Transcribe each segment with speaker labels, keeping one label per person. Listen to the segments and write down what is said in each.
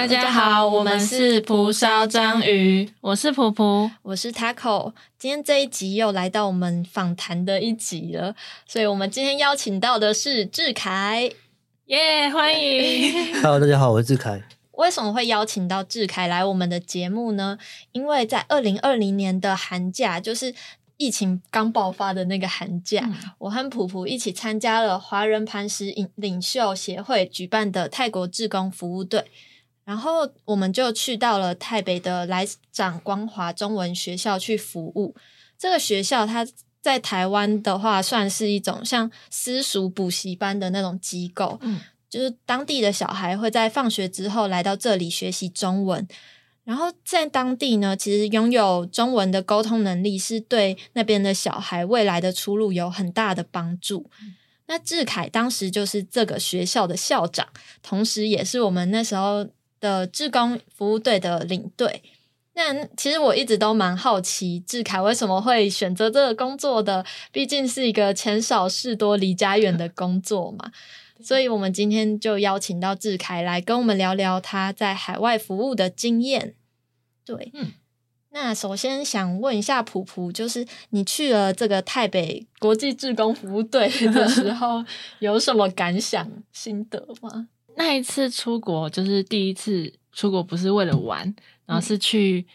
Speaker 1: 大家好，我们是蒲烧章鱼，我是蒲蒲，
Speaker 2: 我是 Taco。今天这一集又来到我们访谈的一集了，所以我们今天邀请到的是志凯，
Speaker 1: 耶，欢迎。
Speaker 3: Hello，大家好，我是志凯。
Speaker 2: 为什么会邀请到志凯来我们的节目呢？因为在二零二零年的寒假，就是疫情刚爆发的那个寒假，我和普普一起参加了华人磐石领领袖协会举办的泰国志工服务队。然后我们就去到了台北的来长光华中文学校去服务。这个学校它在台湾的话，算是一种像私塾补习班的那种机构。嗯，就是当地的小孩会在放学之后来到这里学习中文。然后在当地呢，其实拥有中文的沟通能力，是对那边的小孩未来的出路有很大的帮助。那志凯当时就是这个学校的校长，同时也是我们那时候。的志工服务队的领队，那其实我一直都蛮好奇志凯为什么会选择这个工作的，毕竟是一个钱少事多、离家远的工作嘛。所以，我们今天就邀请到志凯来跟我们聊聊他在海外服务的经验。对，嗯，那首先想问一下普普，就是你去了这个台北国际志工服务队的时候，有什么感想、心得吗？
Speaker 1: 那一次出国就是第一次出国，不是为了玩，然后是去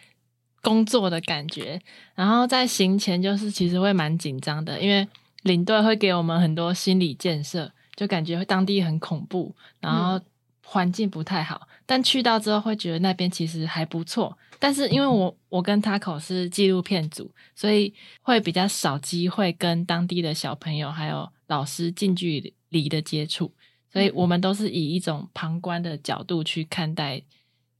Speaker 1: 工作的感觉。然后在行前就是其实会蛮紧张的，因为领队会给我们很多心理建设，就感觉当地很恐怖，然后环境不太好。但去到之后会觉得那边其实还不错。但是因为我我跟 Taco 是纪录片组，所以会比较少机会跟当地的小朋友还有老师近距离的接触。所以我们都是以一种旁观的角度去看待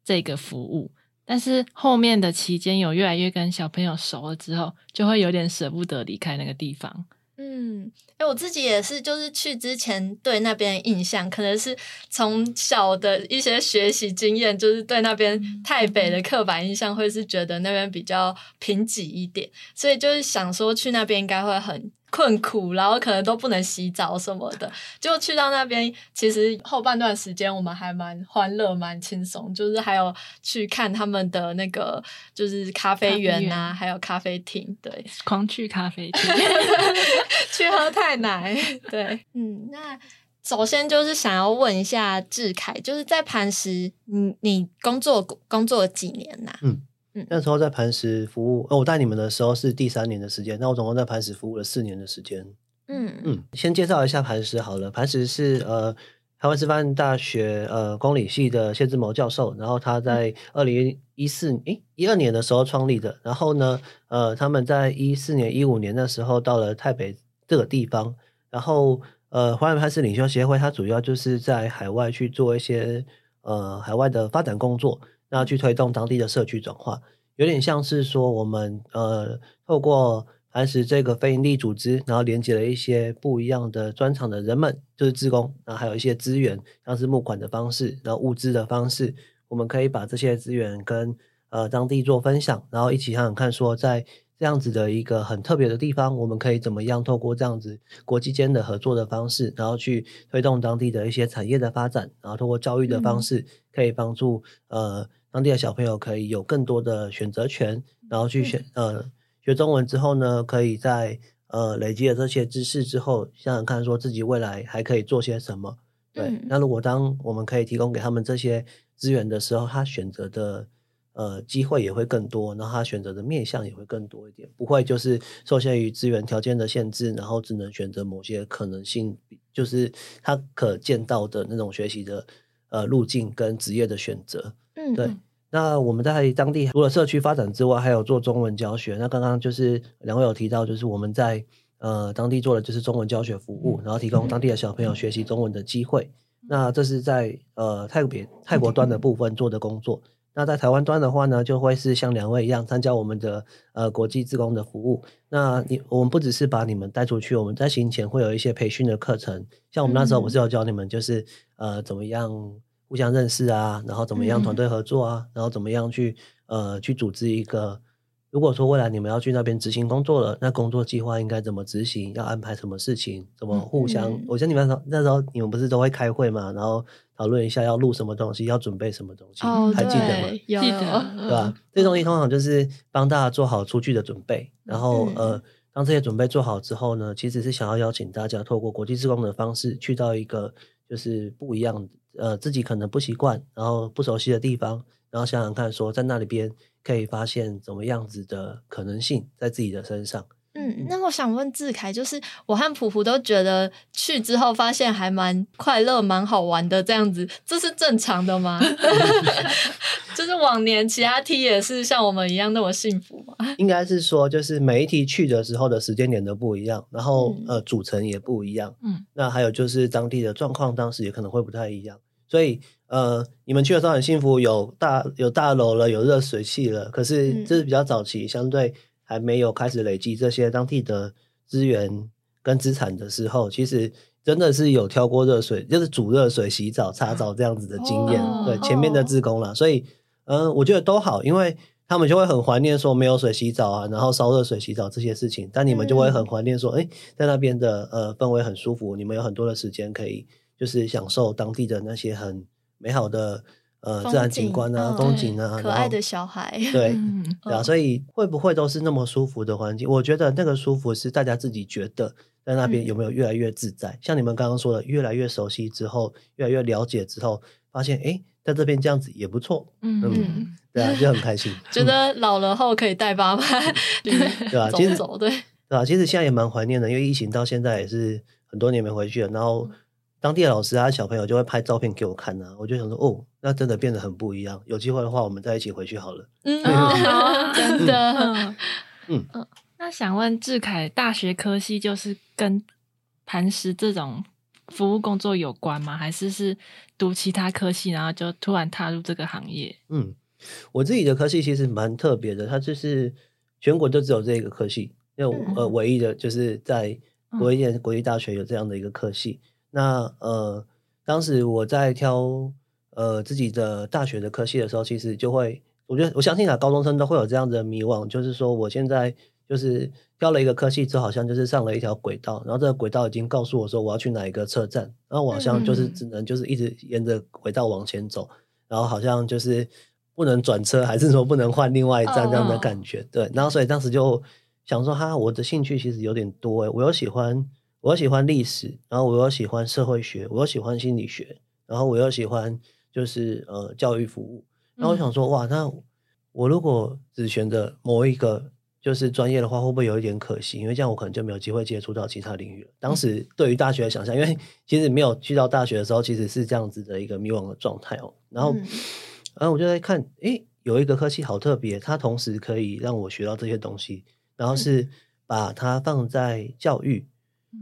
Speaker 1: 这个服务，但是后面的期间有越来越跟小朋友熟了之后，就会有点舍不得离开那个地方。
Speaker 2: 嗯，哎，我自己也是，就是去之前对那边印象，可能是从小的一些学习经验，就是对那边台北的刻板印象，会是觉得那边比较贫瘠一点，所以就是想说去那边应该会很。困苦，然后可能都不能洗澡什么的，就去到那边。其实后半段时间我们还蛮欢乐、蛮轻松，就是还有去看他们的那个就是咖啡园啊，还有咖啡厅，对，
Speaker 1: 狂去咖啡厅，
Speaker 2: 去喝太奶。对，嗯，那首先就是想要问一下志凯，就是在磐石，你你工作工作几年呐？嗯。
Speaker 3: 那时候在磐石服务，哦，我带你们的时候是第三年的时间，那我总共在磐石服务了四年的时间。嗯嗯，先介绍一下磐石好了，磐石是呃台湾师范大学呃公理系的谢志谋教授，然后他在二零一四诶一二年的时候创立的，然后呢呃他们在一四年一五年的时候到了台北这个地方，然后呃华人磐石领袖协会，它主要就是在海外去做一些呃海外的发展工作。那去推动当地的社区转化，有点像是说我们呃透过磐石这个非营利组织，然后连接了一些不一样的专场的人们，就是志工，然后还有一些资源，像是募款的方式，然后物资的方式，我们可以把这些资源跟呃当地做分享，然后一起想想看，说在这样子的一个很特别的地方，我们可以怎么样透过这样子国际间的合作的方式，然后去推动当地的一些产业的发展，然后通过教育的方式，可以帮助呃。当地的小朋友可以有更多的选择权，然后去选呃学中文之后呢，可以在呃累积了这些知识之后，想想看说自己未来还可以做些什么。对，那如果当我们可以提供给他们这些资源的时候，他选择的呃机会也会更多，然后他选择的面向也会更多一点，不会就是受限于资源条件的限制，然后只能选择某些可能性，就是他可见到的那种学习的呃路径跟职业的选择。嗯，对。那我们在当地除了社区发展之外，还有做中文教学。那刚刚就是两位有提到，就是我们在呃当地做的就是中文教学服务，然后提供当地的小朋友学习中文的机会。那这是在呃泰国泰国端的部分做的工作。那在台湾端的话呢，就会是像两位一样参加我们的呃国际自工的服务。那你我们不只是把你们带出去，我们在行前会有一些培训的课程。像我们那时候，不是有教你们，就是呃怎么样。互相认识啊，然后怎么样团队合作啊，然后怎么样去呃去组织一个如果说未来你们要去那边执行工作了，那工作计划应该怎么执行？要安排什么事情？怎么互相？我得你们那时候你们不是都会开会嘛？然后讨论一下要录什么东西，要准备什么东西，还记得吗？
Speaker 2: 记
Speaker 1: 得，
Speaker 3: 对吧？这东西通常就是帮大家做好出去的准备。然后呃，当这些准备做好之后呢，其实是想要邀请大家透过国际志工的方式，去到一个就是不一样呃自己可能不习惯，然后不熟悉的地方，然后想想看说在那里边。可以发现怎么样子的可能性在自己的身上。
Speaker 2: 嗯，那我想问志凯，就是我和普普都觉得去之后发现还蛮快乐、蛮好玩的，这样子，这是正常的吗？就是往年其他梯也是像我们一样那么幸福吗？
Speaker 3: 应该是说，就是每一题去的时候的时间点都不一样，然后呃组成也不一样。嗯，那还有就是当地的状况，当时也可能会不太一样，所以。呃，你们去的时候很幸福，有大有大楼了，有热水器了。可是这是比较早期，相对还没有开始累积这些当地的资源跟资产的时候，其实真的是有挑过热水，就是煮热水、洗澡、擦澡这样子的经验。对前面的自工了，所以嗯，我觉得都好，因为他们就会很怀念说没有水洗澡啊，然后烧热水洗澡这些事情。但你们就会很怀念说，哎，在那边的呃氛围很舒服，你们有很多的时间可以就是享受当地的那些很。美好的呃自然景观啊，风景啊，
Speaker 2: 可爱的小孩，
Speaker 3: 对，对啊，所以会不会都是那么舒服的环境？我觉得那个舒服是大家自己觉得在那边有没有越来越自在？像你们刚刚说的，越来越熟悉之后，越来越了解之后，发现哎，在这边这样子也不错，嗯，对啊，就很开心，
Speaker 2: 觉得老了后可以带爸妈，
Speaker 3: 对吧？其实
Speaker 2: 对，
Speaker 3: 对啊，其实现在也蛮怀念的，因为疫情到现在也是很多年没回去了，然后。当地的老师啊，小朋友就会拍照片给我看啊，我就想说，哦，那真的变得很不一样。有机会的话，我们再一起回去好了。
Speaker 2: 嗯，真的。
Speaker 1: 嗯嗯，那想问志凯，大学科系就是跟磐石这种服务工作有关吗？还是是读其他科系，然后就突然踏入这个行业？
Speaker 3: 嗯，我自己的科系其实蛮特别的，它就是全国就只有这个科系，因为呃，唯一的就是在国立国立大学有这样的一个科系。那呃，当时我在挑呃自己的大学的科系的时候，其实就会，我觉得我相信啊，高中生都会有这样的迷惘，就是说我现在就是挑了一个科系之后，好像就是上了一条轨道，然后这个轨道已经告诉我说我要去哪一个车站，然后我好像就是只能就是一直沿着轨道往前走，然后好像就是不能转车，还是说不能换另外一站这样的感觉，对，然后所以当时就想说哈，我的兴趣其实有点多诶，我又喜欢。我喜欢历史，然后我又喜欢社会学，我又喜欢心理学，然后我又喜欢就是呃教育服务。然后我想说，哇，那我如果只选择某一个就是专业的话，会不会有一点可惜？因为这样我可能就没有机会接触到其他领域了。当时对于大学的想象，因为其实没有去到大学的时候，其实是这样子的一个迷惘的状态哦。然后，然后我就在看，诶，有一个科系好特别，它同时可以让我学到这些东西，然后是把它放在教育。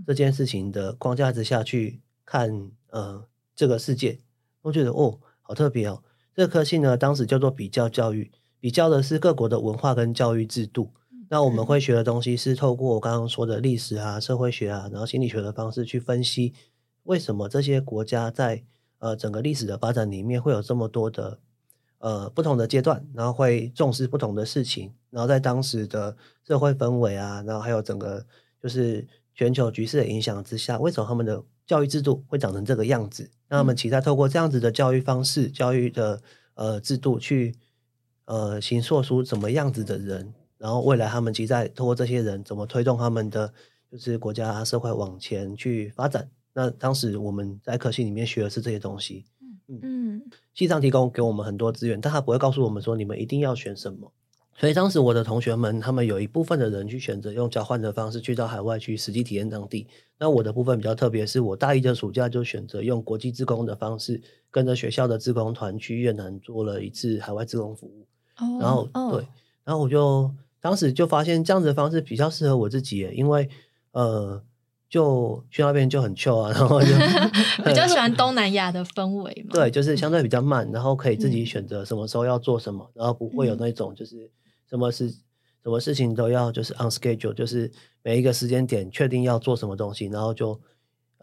Speaker 3: 这件事情的框架之下去看，呃，这个世界，我觉得哦，好特别哦。这科系呢，当时叫做比较教育，比较的是各国的文化跟教育制度。那我们会学的东西是透过我刚刚说的历史啊、社会学啊，然后心理学的方式去分析，为什么这些国家在呃整个历史的发展里面会有这么多的呃不同的阶段，然后会重视不同的事情，然后在当时的社会氛围啊，然后还有整个就是。全球局势的影响之下，为什么他们的教育制度会长成这个样子？那他们期待透过这样子的教育方式、教育的呃制度去呃形塑出怎么样子的人，然后未来他们期待透过这些人怎么推动他们的就是国家社会往前去发展？那当时我们在科系里面学的是这些东西，嗯嗯，系上提供给我们很多资源，但他不会告诉我们说你们一定要选什么。所以当时我的同学们，他们有一部分的人去选择用交换的方式去到海外去实际体验当地。那我的部分比较特别，是我大一的暑假就选择用国际自工的方式，跟着学校的自工团去越南做了一次海外自工服务。哦然后对，然后我就当时就发现这样子的方式比较适合我自己，因为呃，就去那边就很 chill 啊，然后就
Speaker 2: 比较喜欢东南亚的氛围嘛。
Speaker 3: 对，就是相对比较慢，然后可以自己选择什么时候要做什么，然后不会有那种就是。什么事，什么事情都要就是 on schedule，就是每一个时间点确定要做什么东西，然后就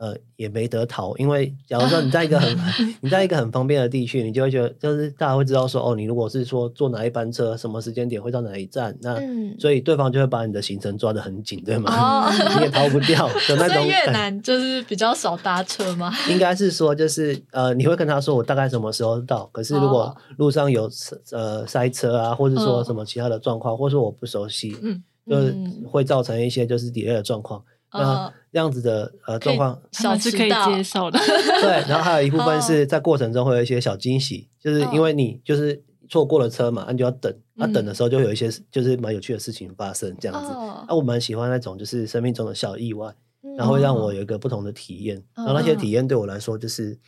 Speaker 3: 呃，也没得逃，因为假如说你在一个很 你在一个很方便的地区，你就会觉得就是大家会知道说，哦，你如果是说坐哪一班车，什么时间点会到哪一站，那所以对方就会把你的行程抓得很紧，对吗？你也逃不掉的那 种。
Speaker 2: 越南就是比较少搭车吗？
Speaker 3: 应该是说，就是呃，你会跟他说我大概什么时候到，可是如果路上有呃塞车啊，或者说什么其他的状况，或者说我不熟悉，嗯，就是会造成一些就是 delay 的状况。那这样子的呃状况，
Speaker 1: 小是可以接受的。
Speaker 3: 对，然后还有一部分是在过程中会有一些小惊喜，就是因为你就是错过了车嘛，那就要等，那等的时候就有一些就是蛮有趣的事情发生，这样子。那我蛮喜欢那种就是生命中的小意外，然后让我有一个不同的体验，然后那些体验对我来说就是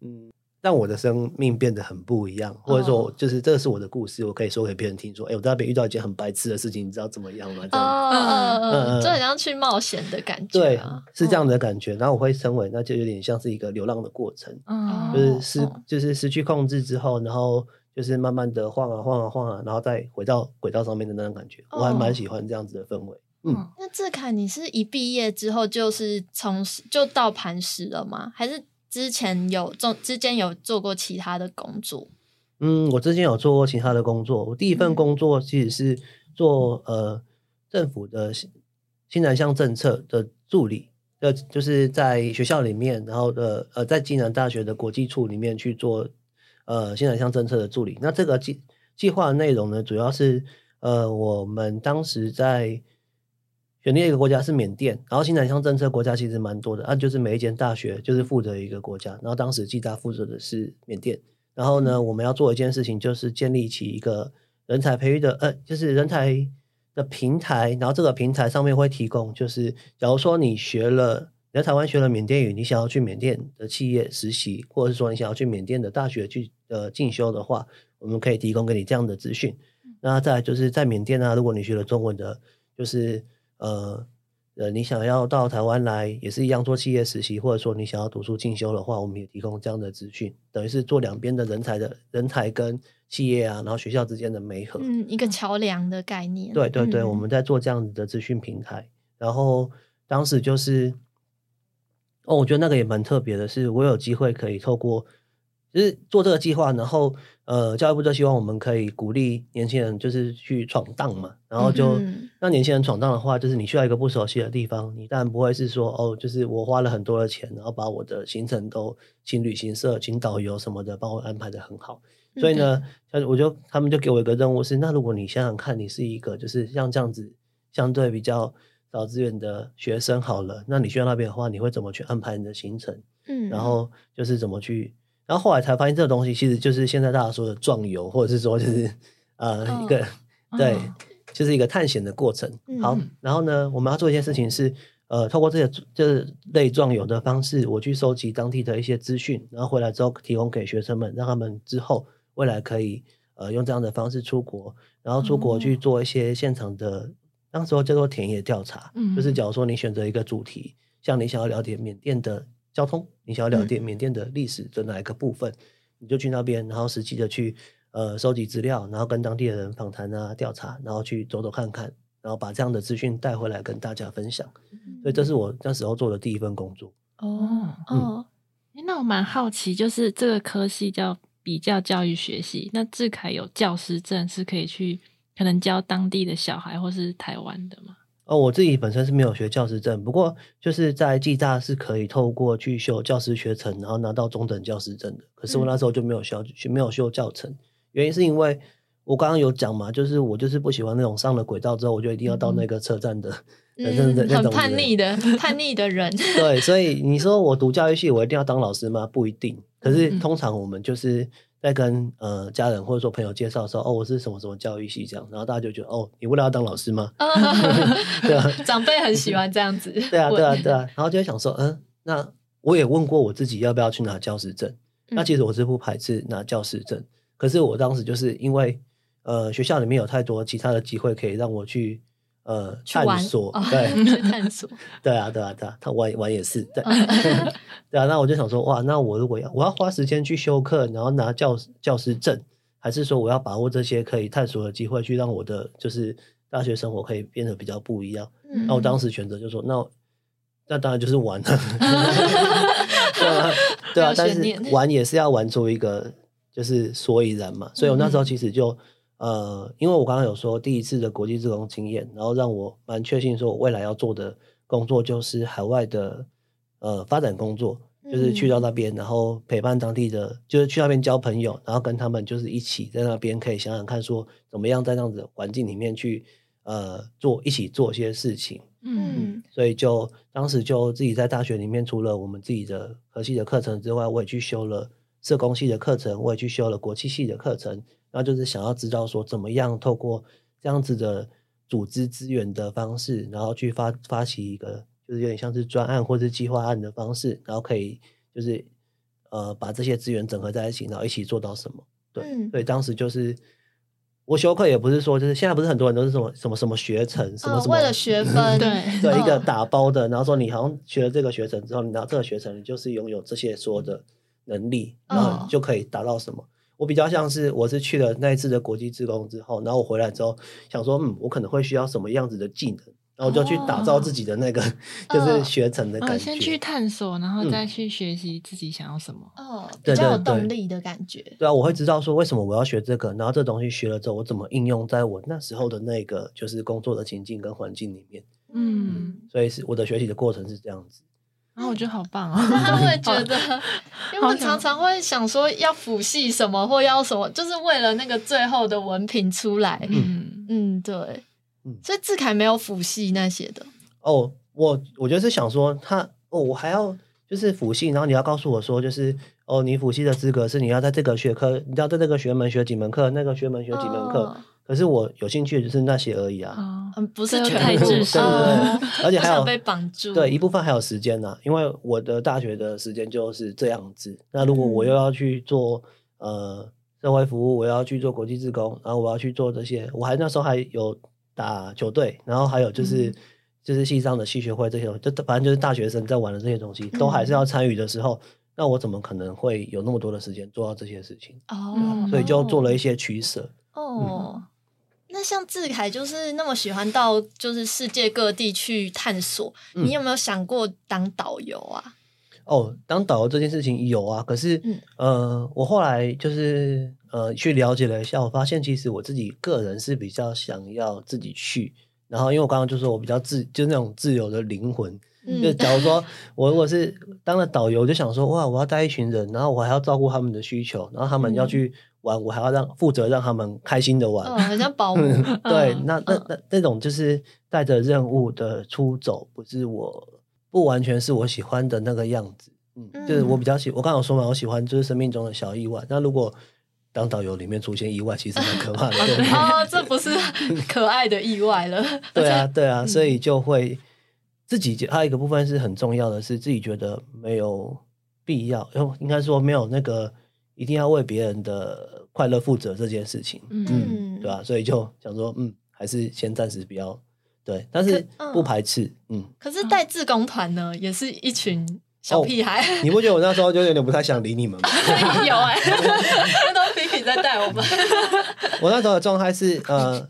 Speaker 3: 嗯。让我的生命变得很不一样，或者说，就是这个是我的故事，我可以说给别人听，说，哎，我在那边遇到一件很白痴的事情，你知道怎么样吗？哦，
Speaker 2: 嗯嗯，就很像去冒险的感觉，
Speaker 3: 对，是这样的感觉。然后我会称为，那就有点像是一个流浪的过程，嗯就是失，就是失去控制之后，然后就是慢慢的晃啊晃啊晃啊，然后再回到轨道上面的那种感觉，我还蛮喜欢这样子的氛围。嗯，
Speaker 2: 那志凯，你是一毕业之后就是从就到磐石了吗？还是？之前有做，之间有做过其他的工作。
Speaker 3: 嗯，我之前有做过其他的工作。我第一份工作其实是做呃政府的新新南向政策的助理，呃，就是在学校里面，然后呃呃在暨南大学的国际处里面去做呃新南向政策的助理。那这个计计划内容呢，主要是呃我们当时在。选定一个国家是缅甸，然后新南向政策国家其实蛮多的，啊，就是每一间大学就是负责一个国家，然后当时暨大负责的是缅甸，然后呢，我们要做一件事情，就是建立起一个人才培育的，呃，就是人才的平台，然后这个平台上面会提供，就是假如说你学了你在台湾学了缅甸语，你想要去缅甸的企业实习，或者是说你想要去缅甸的大学去呃进修的话，我们可以提供给你这样的资讯。那再就是在缅甸啊，如果你学了中文的，就是呃呃，你想要到台湾来也是一样做企业实习，或者说你想要读书进修的话，我们也提供这样的资讯，等于是做两边的人才的人才跟企业啊，然后学校之间的媒合，
Speaker 2: 嗯，一个桥梁的概念。
Speaker 3: 对对对，我们在做这样子的资讯平台，然后当时就是哦，我觉得那个也蛮特别的，是我有机会可以透过。就是做这个计划，然后呃，教育部就希望我们可以鼓励年轻人，就是去闯荡嘛。然后就让年轻人闯荡的话，就是你需要一个不熟悉的地方，你当然不会是说哦，就是我花了很多的钱，然后把我的行程都请旅行社、请导游什么的帮我安排的很好。所以呢，像我就他们就给我一个任务是，那如果你想想看，你是一个就是像这样子相对比较少资源的学生好了，那你去到那边的话，你会怎么去安排你的行程？嗯，然后就是怎么去。然后后来才发现，这个东西其实就是现在大家说的壮游，或者是说就是呃一个对，就是一个探险的过程。好，然后呢，我们要做一件事情是，呃，透过这些就是类壮游的方式，我去收集当地的一些资讯，然后回来之后提供给学生们，让他们之后未来可以呃用这样的方式出国，然后出国去做一些现场的，当时候叫做田野调查，就是假如说你选择一个主题，像你想要了解缅甸的。交通，你想要了解缅甸的历史的哪一个部分，你就去那边，然后实际的去呃收集资料，然后跟当地的人访谈啊、调查，然后去走走看看，然后把这样的资讯带回来跟大家分享。所以这是我那时候做的第一份工作。
Speaker 1: 哦哦，那我蛮好奇，就是这个科系叫比较教育学系，那志凯有教师证是可以去可能教当地的小孩或是台湾的吗？
Speaker 3: 哦，我自己本身是没有学教师证，不过就是在暨大是可以透过去修教师学程，然后拿到中等教师证的。可是我那时候就没有修，没有修教程，原因是因为我刚刚有讲嘛，就是我就是不喜欢那种上了轨道之后，我就一定要到那个车站的，
Speaker 2: 嗯，很叛逆的 叛逆的人。
Speaker 3: 对，所以你说我读教育系，我一定要当老师吗？不一定。可是通常我们就是。在跟呃家人或者说朋友介绍说，哦，我是什么什么教育系这样，然后大家就觉得，哦，你为了要当老师吗？
Speaker 2: 对啊，长辈很喜欢这样子。
Speaker 3: 对啊，对啊，对啊，然后就会想说，嗯，那我也问过我自己要不要去拿教师证，那其实我是不排斥拿教师证，可是我当时就是因为呃学校里面有太多其他的机会可以让我去。呃，探索对，
Speaker 2: 探索
Speaker 3: 对啊，对啊，对啊，他玩玩也是对，对啊。那我就想说，哇，那我如果要我要花时间去修课，然后拿教教师证，还是说我要把握这些可以探索的机会，去让我的就是大学生活可以变得比较不一样？那我当时选择就说，那那当然就是玩了。对啊，对啊，但是玩也是要玩出一个就是所以然嘛。所以我那时候其实就呃，因为我刚刚有说第一次的国际职工经验，然后让我蛮确信说我未来要做的工作就是海外的呃发展工作，就是去到那边，然后陪伴当地的，就是去那边交朋友，然后跟他们就是一起在那边可以想想看说怎么样在这样子环境里面去呃做一起做一些事情。嗯，所以就当时就自己在大学里面，除了我们自己的科系的课程之外，我也去修了社工系的课程，我也去修了国际系的课程。然后就是想要知道说，怎么样透过这样子的组织资源的方式，然后去发发起一个，就是有点像是专案或者计划案的方式，然后可以就是呃把这些资源整合在一起，然后一起做到什么？对，所以当时就是。我修课也不是说，就是现在不是很多人都是什么什么什么学程，什么什么
Speaker 2: 为了学分，
Speaker 1: 对，
Speaker 3: 对一个打包的，然后说你好像学了这个学程之后，你拿这个学程，你就是拥有这些所有的能力，然后就可以达到什么。我比较像是我是去了那一次的国际职工之后，然后我回来之后想说，嗯，我可能会需要什么样子的技能。然后就去打造自己的那个，就是学成的感觉。
Speaker 1: 先去探索，然后再去学习自己想要什么。
Speaker 2: 哦，比较有动力的感觉。
Speaker 3: 对啊，我会知道说为什么我要学这个，然后这东西学了之后，我怎么应用在我那时候的那个就是工作的情境跟环境里面。嗯，所以是我的学习的过程是这样子。
Speaker 1: 然后我觉得好棒啊！
Speaker 2: 他会觉得，因为我常常会想说要辅系什么或要什么，就是为了那个最后的文凭出来。嗯嗯，对。所以志凯没有辅系那些的
Speaker 3: 哦，我我觉得是想说他哦，我还要就是辅系，然后你要告诉我说，就是哦，你辅系的资格是你要在这个学科，你要在这个学门学几门课，那个学门学几门课。可是我有兴趣的就是那些而已啊，
Speaker 2: 嗯，不是全部，对对
Speaker 3: 对，而且还有
Speaker 2: 被绑住，
Speaker 3: 对一部分还有时间呢，因为我的大学的时间就是这样子。那如果我又要去做呃社会服务，我要去做国际志工，然后我要去做这些，我还那时候还有。打球队，然后还有就是就是系上的系学会这些，就反正就是大学生在玩的这些东西，都还是要参与的时候，那我怎么可能会有那么多的时间做到这些事情？哦，所以就做了一些取舍。
Speaker 2: 哦，那像志凯就是那么喜欢到就是世界各地去探索，你有没有想过当导游啊？
Speaker 3: 哦，当导游这件事情有啊，可是呃，我后来就是。呃，去了解了一下，我发现其实我自己个人是比较想要自己去。然后，因为我刚刚就说我比较自，就是那种自由的灵魂。就假如说 我如果是当了导游，就想说哇，我要带一群人，然后我还要照顾他们的需求，然后他们要去玩，我还要让负责让他们开心的玩，
Speaker 2: 很像保姆。
Speaker 3: 对，那那那那种就是带着任务的出走，不是我不完全是我喜欢的那个样子。嗯，就是我比较喜，我刚刚说嘛，我喜欢就是生命中的小意外。那如果当导游里面出现意外，其实很可怕的。
Speaker 2: 哦，这不是可爱的意外了。
Speaker 3: 对啊，对啊，所以就会自己还有一个部分是很重要的，是自己觉得没有必要，应该说没有那个一定要为别人的快乐负责这件事情。嗯，对吧？所以就想说，嗯，还是先暂时不要。对，但是不排斥。嗯，
Speaker 2: 可是带志工团呢，也是一群。小屁孩，
Speaker 3: 你不觉得我那时候就有点不太想理你们吗？
Speaker 2: 有哎，那都皮皮在带我们。
Speaker 3: 我那时候的状态是呃，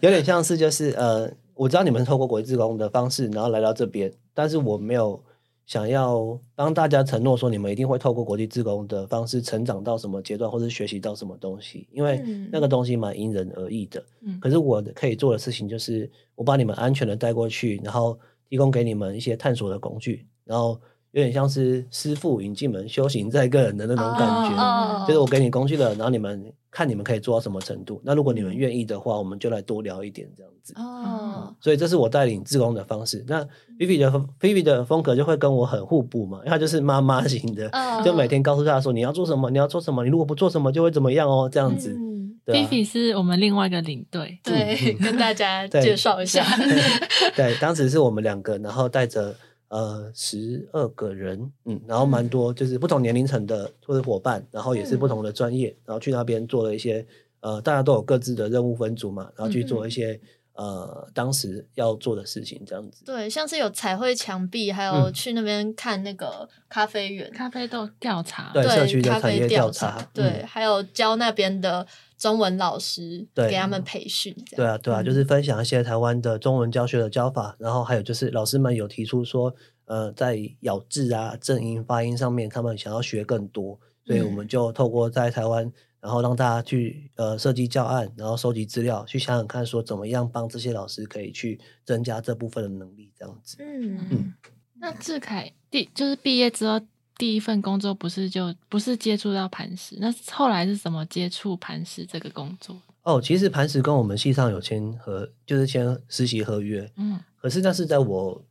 Speaker 3: 有点像是就是呃，我知道你们透过国际自工的方式，然后来到这边，但是我没有想要帮大家承诺说你们一定会透过国际自工的方式成长到什么阶段，或者学习到什么东西，因为那个东西蛮因人而异的。嗯，可是我可以做的事情就是，我把你们安全的带过去，然后。提供给你们一些探索的工具，然后有点像是师傅引进门，修行在个人的那种感觉。就是我给你工具了，然后你们看你们可以做到什么程度。那如果你们愿意的话，我们就来多聊一点这样子。哦，所以这是我带领自工的方式。那 Vivi 的 Vivi 的风格就会跟我很互补嘛，因为他就是妈妈型的，就每天告诉他说你要做什么，你要做什么，你如果不做什么就会怎么样哦，这样子。
Speaker 1: Vivi 是我们另外一个领队，
Speaker 2: 对，跟大家介绍一下。
Speaker 3: 对，当时是我们两个，然后带着呃十二个人，嗯，然后蛮多就是不同年龄层的或者伙伴，然后也是不同的专业，然后去那边做了一些呃，大家都有各自的任务分组嘛，然后去做一些呃，当时要做的事情这样子，
Speaker 2: 对，像是有彩绘墙壁，还有去那边看那个咖啡园、
Speaker 1: 咖啡豆调查，
Speaker 3: 对社区的
Speaker 2: 咖啡
Speaker 3: 调
Speaker 2: 查，对，还有教那边的中文老师，给他们培训。
Speaker 3: 对啊，对啊，就是分享一些台湾的中文教学的教法，然后还有就是老师们有提出说，呃，在咬字啊、正音、发音上面，他们想要学更多，所以我们就透过在台湾。然后让大家去呃设计教案，然后收集资料，去想想看说怎么样帮这些老师可以去增加这部分的能力，这样子。
Speaker 1: 嗯嗯。那志凯第就是毕业之后第一份工作不是就不是接触到磐石，那后来是怎么接触磐石这个工作？
Speaker 3: 哦，其实磐石跟我们系上有签合，就是签实习合约。嗯。可是那是在我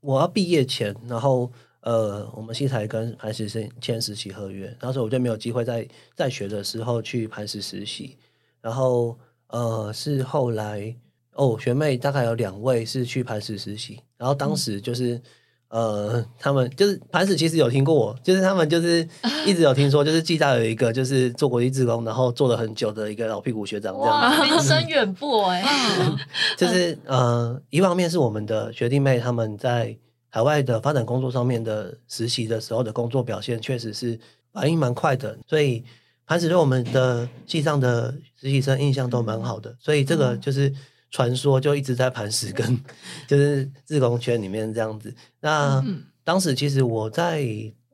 Speaker 3: 我要毕业前，然后。呃，我们西台跟磐石是签实习合约，当时我就没有机会在在学的时候去磐石实习。然后呃，是后来哦，学妹大概有两位是去磐石实习。然后当时就是呃，他们就是磐石其实有听过我，就是他们就是一直有听说，就是暨大有一个就是做国际志工，然后做了很久的一个老屁股学长，这样
Speaker 2: 名声远播哎。
Speaker 3: 就是呃，一方面是我们的学弟妹他们在。海外的发展工作上面的实习的时候的工作表现，确实是反应蛮快的，所以磐石对我们的系上的实习生印象都蛮好的，所以这个就是传说就一直在磐石跟就是自工圈里面这样子。那当时其实我在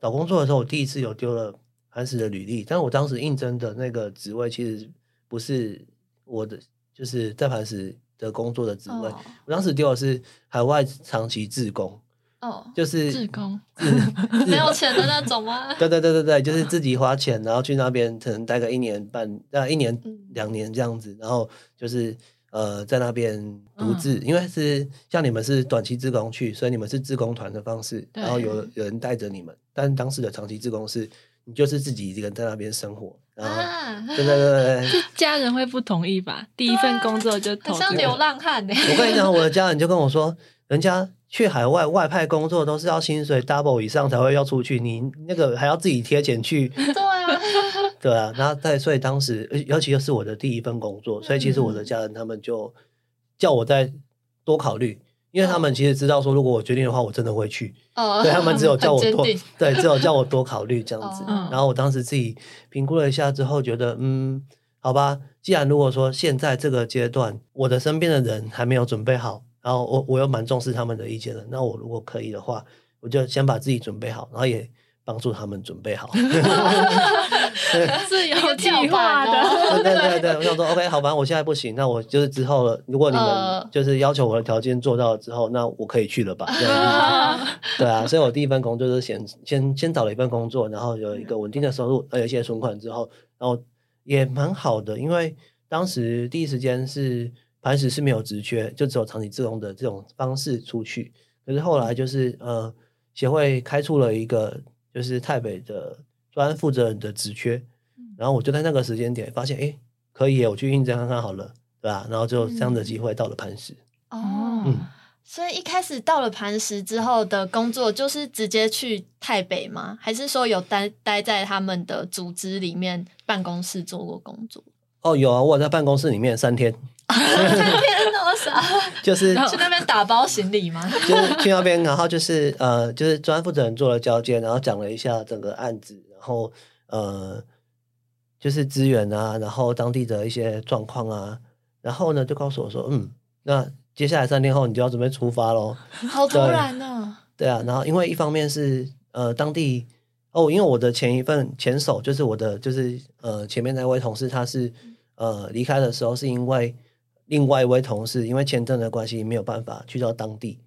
Speaker 3: 找工作的时候，我第一次有丢了磐石的履历，但我当时应征的那个职位其实不是我的，就是在磐石的工作的职位，我当时丢的是海外长期自工。
Speaker 2: 哦，
Speaker 3: 就是
Speaker 1: 自工，
Speaker 2: 没有钱的那种吗？
Speaker 3: 对对对对对，就是自己花钱，然后去那边可能待个一年半，呃，一年两年这样子，然后就是呃，在那边独自，因为是像你们是短期自工去，所以你们是自工团的方式，然后有有人带着你们，但当时的长期自工是，你就是自己一个人在那边生活，然后对对对对，
Speaker 1: 家人会不同意吧？第一份工作就投
Speaker 2: 像流浪汉呢。
Speaker 3: 我跟你讲，我的家人就跟我说，人家。去海外外派工作都是要薪水 double 以上才会要出去，你那个还要自己贴钱去。
Speaker 2: 对啊，
Speaker 3: 对啊，然后在所以当时，尤其又是我的第一份工作，所以其实我的家人他们就叫我再多考虑，因为他们其实知道说，如果我决定的话，我真的会去。哦，对他们只有 叫我多，对，只有叫我多考虑这样子。然后我当时自己评估了一下之后，觉得嗯，好吧，既然如果说现在这个阶段，我的身边的人还没有准备好。然后我我又蛮重视他们的意见的，那我如果可以的话，我就先把自己准备好，然后也帮助他们准备好。
Speaker 1: 是有计划的。
Speaker 3: 对对对，我想说，OK，好吧，我现在不行，那我就是之后，如果你们就是要求我的条件做到了之后，那我可以去了吧？对啊，所以我第一份工作就是先先先找了一份工作，然后有一个稳定的收入，有一些存款之后，然后也蛮好的，因为当时第一时间是。磐石是没有职缺，就只有长期自工的这种方式出去。可是后来就是呃，协会开出了一个就是台北的专案负责人的职缺，然后我就在那个时间点发现，哎，可以，我去应征看看好了，对吧？然后就这样的机会到了磐石。
Speaker 2: 哦，所以一开始到了磐石之后的工作就是直接去台北吗？还是说有待待在他们的组织里面办公室做过工作？
Speaker 3: 哦，有啊，我在办公室里面三天。
Speaker 2: 三天多少？
Speaker 3: 就是
Speaker 2: 去那边打包行李吗？
Speaker 3: 就是去那边，然后就是呃，就是专案负责人做了交接，然后讲了一下整个案子，然后呃，就是资源啊，然后当地的一些状况啊，然后呢，就告诉我说，嗯，那接下来三天后你就要准备出发喽。
Speaker 2: 好突然呢。
Speaker 3: 对啊，然后因为一方面是呃当地哦，因为我的前一份前手就是我的就是呃前面那位同事，他是呃离开的时候是因为。另外一位同事因为签证的关系没有办法去到当地，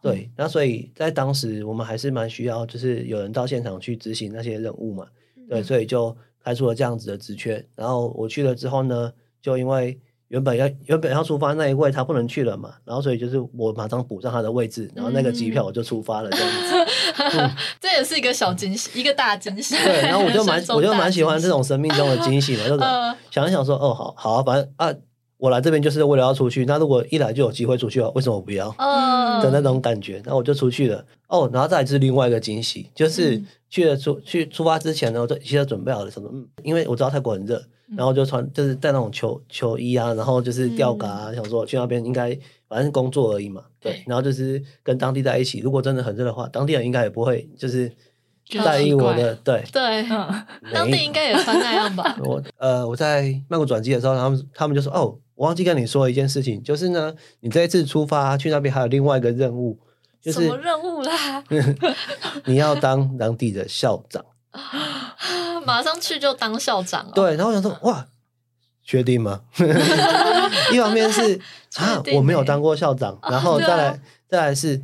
Speaker 3: 对，那所以在当时我们还是蛮需要，就是有人到现场去执行那些任务嘛，对，所以就开出了这样子的职缺。然后我去了之后呢，就因为原本要原本要出发那一位他不能去了嘛，然后所以就是我马上补上他的位置，然后那个机票我就出发了这样子。
Speaker 2: 这也是一个小惊喜，一个大惊喜。
Speaker 3: 对，然后我就蛮我就蛮喜欢这种生命中的惊喜嘛，就是 想一想说，哦，好好啊，反正啊。我来这边就是为了要出去，那如果一来就有机会出去了，为什么不要？的那种感觉，那我就出去了。哦，然后再是另外一个惊喜，就是去了出去出发之前呢，我就一切都准备好了什么？嗯，因为我知道泰国很热，然后就穿就是带那种球球衣啊，然后就是吊嘎啊，想说去那边应该反正工作而已嘛，对，然后就是跟当地在一起，如果真的很热的话，当地人应该也不会就是在意我的，对
Speaker 2: 对，当地应该也穿那样吧。
Speaker 3: 我呃我在曼谷转机的时候，他们他们就说哦，我忘记跟你说一件事情，就是呢，你这一次出发去那边还有另外一个任务，就是什
Speaker 2: 么任务啦？
Speaker 3: 你要当当地的校长。
Speaker 2: 马上去就当校长了。
Speaker 3: 对，然后我想说，哇，确定吗？一方面是啊，我没有当过校长，然后再来再来是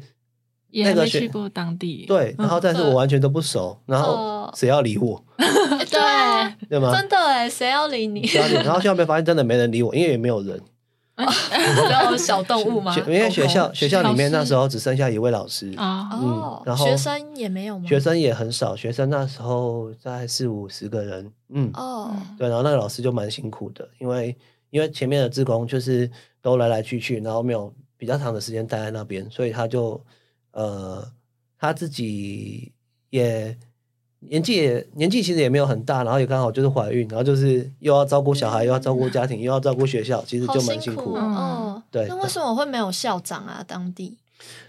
Speaker 1: 那个去过当地，
Speaker 3: 对，然后但是我完全都不熟，然后谁要理我？
Speaker 2: 对，
Speaker 3: 对吗？
Speaker 2: 真的哎，谁要理你？
Speaker 3: 然后现在被发现真的没人理我，因为也没有人。
Speaker 2: 然后小动物吗？
Speaker 3: 因为学校学校里面那时候只剩下一位老师
Speaker 2: 啊，嗯，然后学生也没有吗？
Speaker 3: 学生也很少，学生那时候在四五十个人，嗯，哦，对，然后那个老师就蛮辛苦的，因为因为前面的职工就是都来来去去，然后没有比较长的时间待在那边，所以他就呃他自己也。年纪也年纪其实也没有很大，然后也刚好就是怀孕，然后就是又要照顾小孩，又要照顾家庭，又要照顾学校，其实就蛮辛苦。
Speaker 2: 哦，对。那为什么会没有校长啊？当地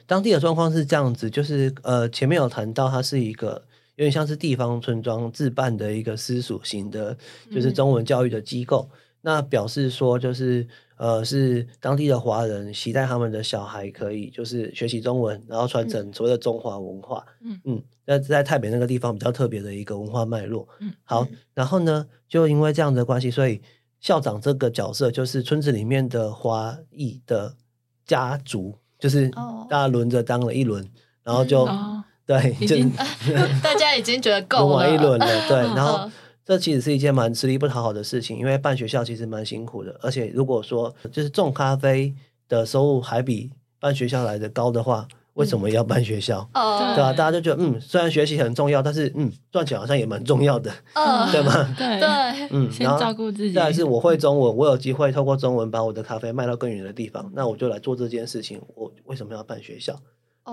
Speaker 3: 当地的状况是这样子，就是呃，前面有谈到，它是一个有点像是地方村庄自办的一个私属型的，就是中文教育的机构。那表示说，就是呃，是当地的华人期待他们的小孩可以就是学习中文，然后传承所谓的中华文化。嗯嗯，那在台北那个地方比较特别的一个文化脉络。嗯，好，然后呢，就因为这样的关系，所以校长这个角色就是村子里面的华裔的家族，就是大家轮着当了一轮，然后就对，就
Speaker 2: 大家已经觉得够了
Speaker 3: 一轮了，对，然后。这其实是一件蛮吃力不讨好的事情，因为办学校其实蛮辛苦的，而且如果说就是种咖啡的收入还比办学校来的高的话，为什么要办学校？哦，对吧？大家就觉得，嗯，虽然学习很重要，但是嗯，赚钱好像也蛮重要的，对吗？
Speaker 1: 对
Speaker 2: 对，
Speaker 1: 嗯，先照顾自己。
Speaker 3: 再是我会中文，我有机会透过中文把我的咖啡卖到更远的地方，那我就来做这件事情。我为什么要办学校？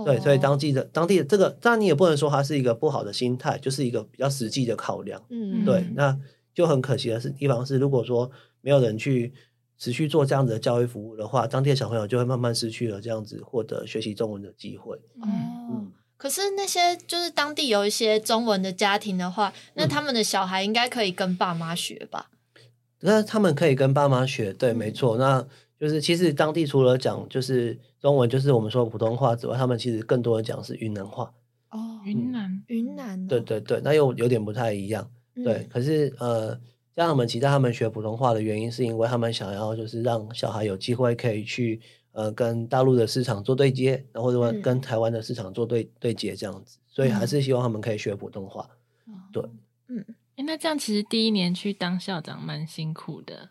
Speaker 3: 对，所以当地的当地的这个，当然你也不能说它是一个不好的心态，就是一个比较实际的考量。嗯，对，那就很可惜的是，地方是如果说没有人去持续做这样子的教育服务的话，当地的小朋友就会慢慢失去了这样子获得学习中文的机会。
Speaker 2: 哦，可是那些就是当地有一些中文的家庭的话，那他们的小孩应该可以跟爸妈学吧？
Speaker 3: 那他们可以跟爸妈学，对，没错。那就是其实当地除了讲就是中文，就是我们说普通话之外，他们其实更多的讲是云南话。
Speaker 1: 哦，云南，
Speaker 2: 云南，
Speaker 3: 对对对，那又有点不太一样。对，可是呃，让他们期待他们学普通话的原因，是因为他们想要就是让小孩有机会可以去呃跟大陆的市场做对接，然后或者跟台湾的市场做对对接这样子，所以还是希望他们可以学普通话。对，
Speaker 1: 嗯，那这样其实第一年去当校长蛮辛苦的，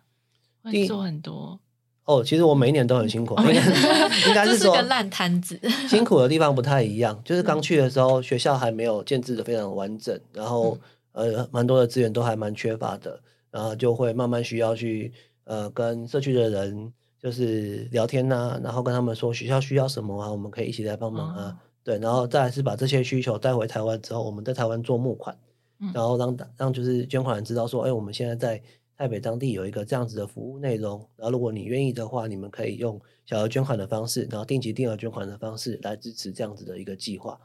Speaker 1: 会做很多。
Speaker 3: 哦，其实我每一年都很辛苦，应该 应该是说
Speaker 2: 烂摊子。
Speaker 3: 辛苦的地方不太一样，就是刚去的时候，学校还没有建制的非常完整，然后呃，蛮多的资源都还蛮缺乏的，然后就会慢慢需要去呃跟社区的人就是聊天呐，然后跟他们说学校需要什么啊，我们可以一起来帮忙啊，对，然后再是把这些需求带回台湾之后，我们在台湾做募款，然后让让就是捐款人知道说，哎，我们现在在。台北当地有一个这样子的服务内容，然后如果你愿意的话，你们可以用小额捐款的方式，然后定期定额捐款的方式来支持这样子的一个计划。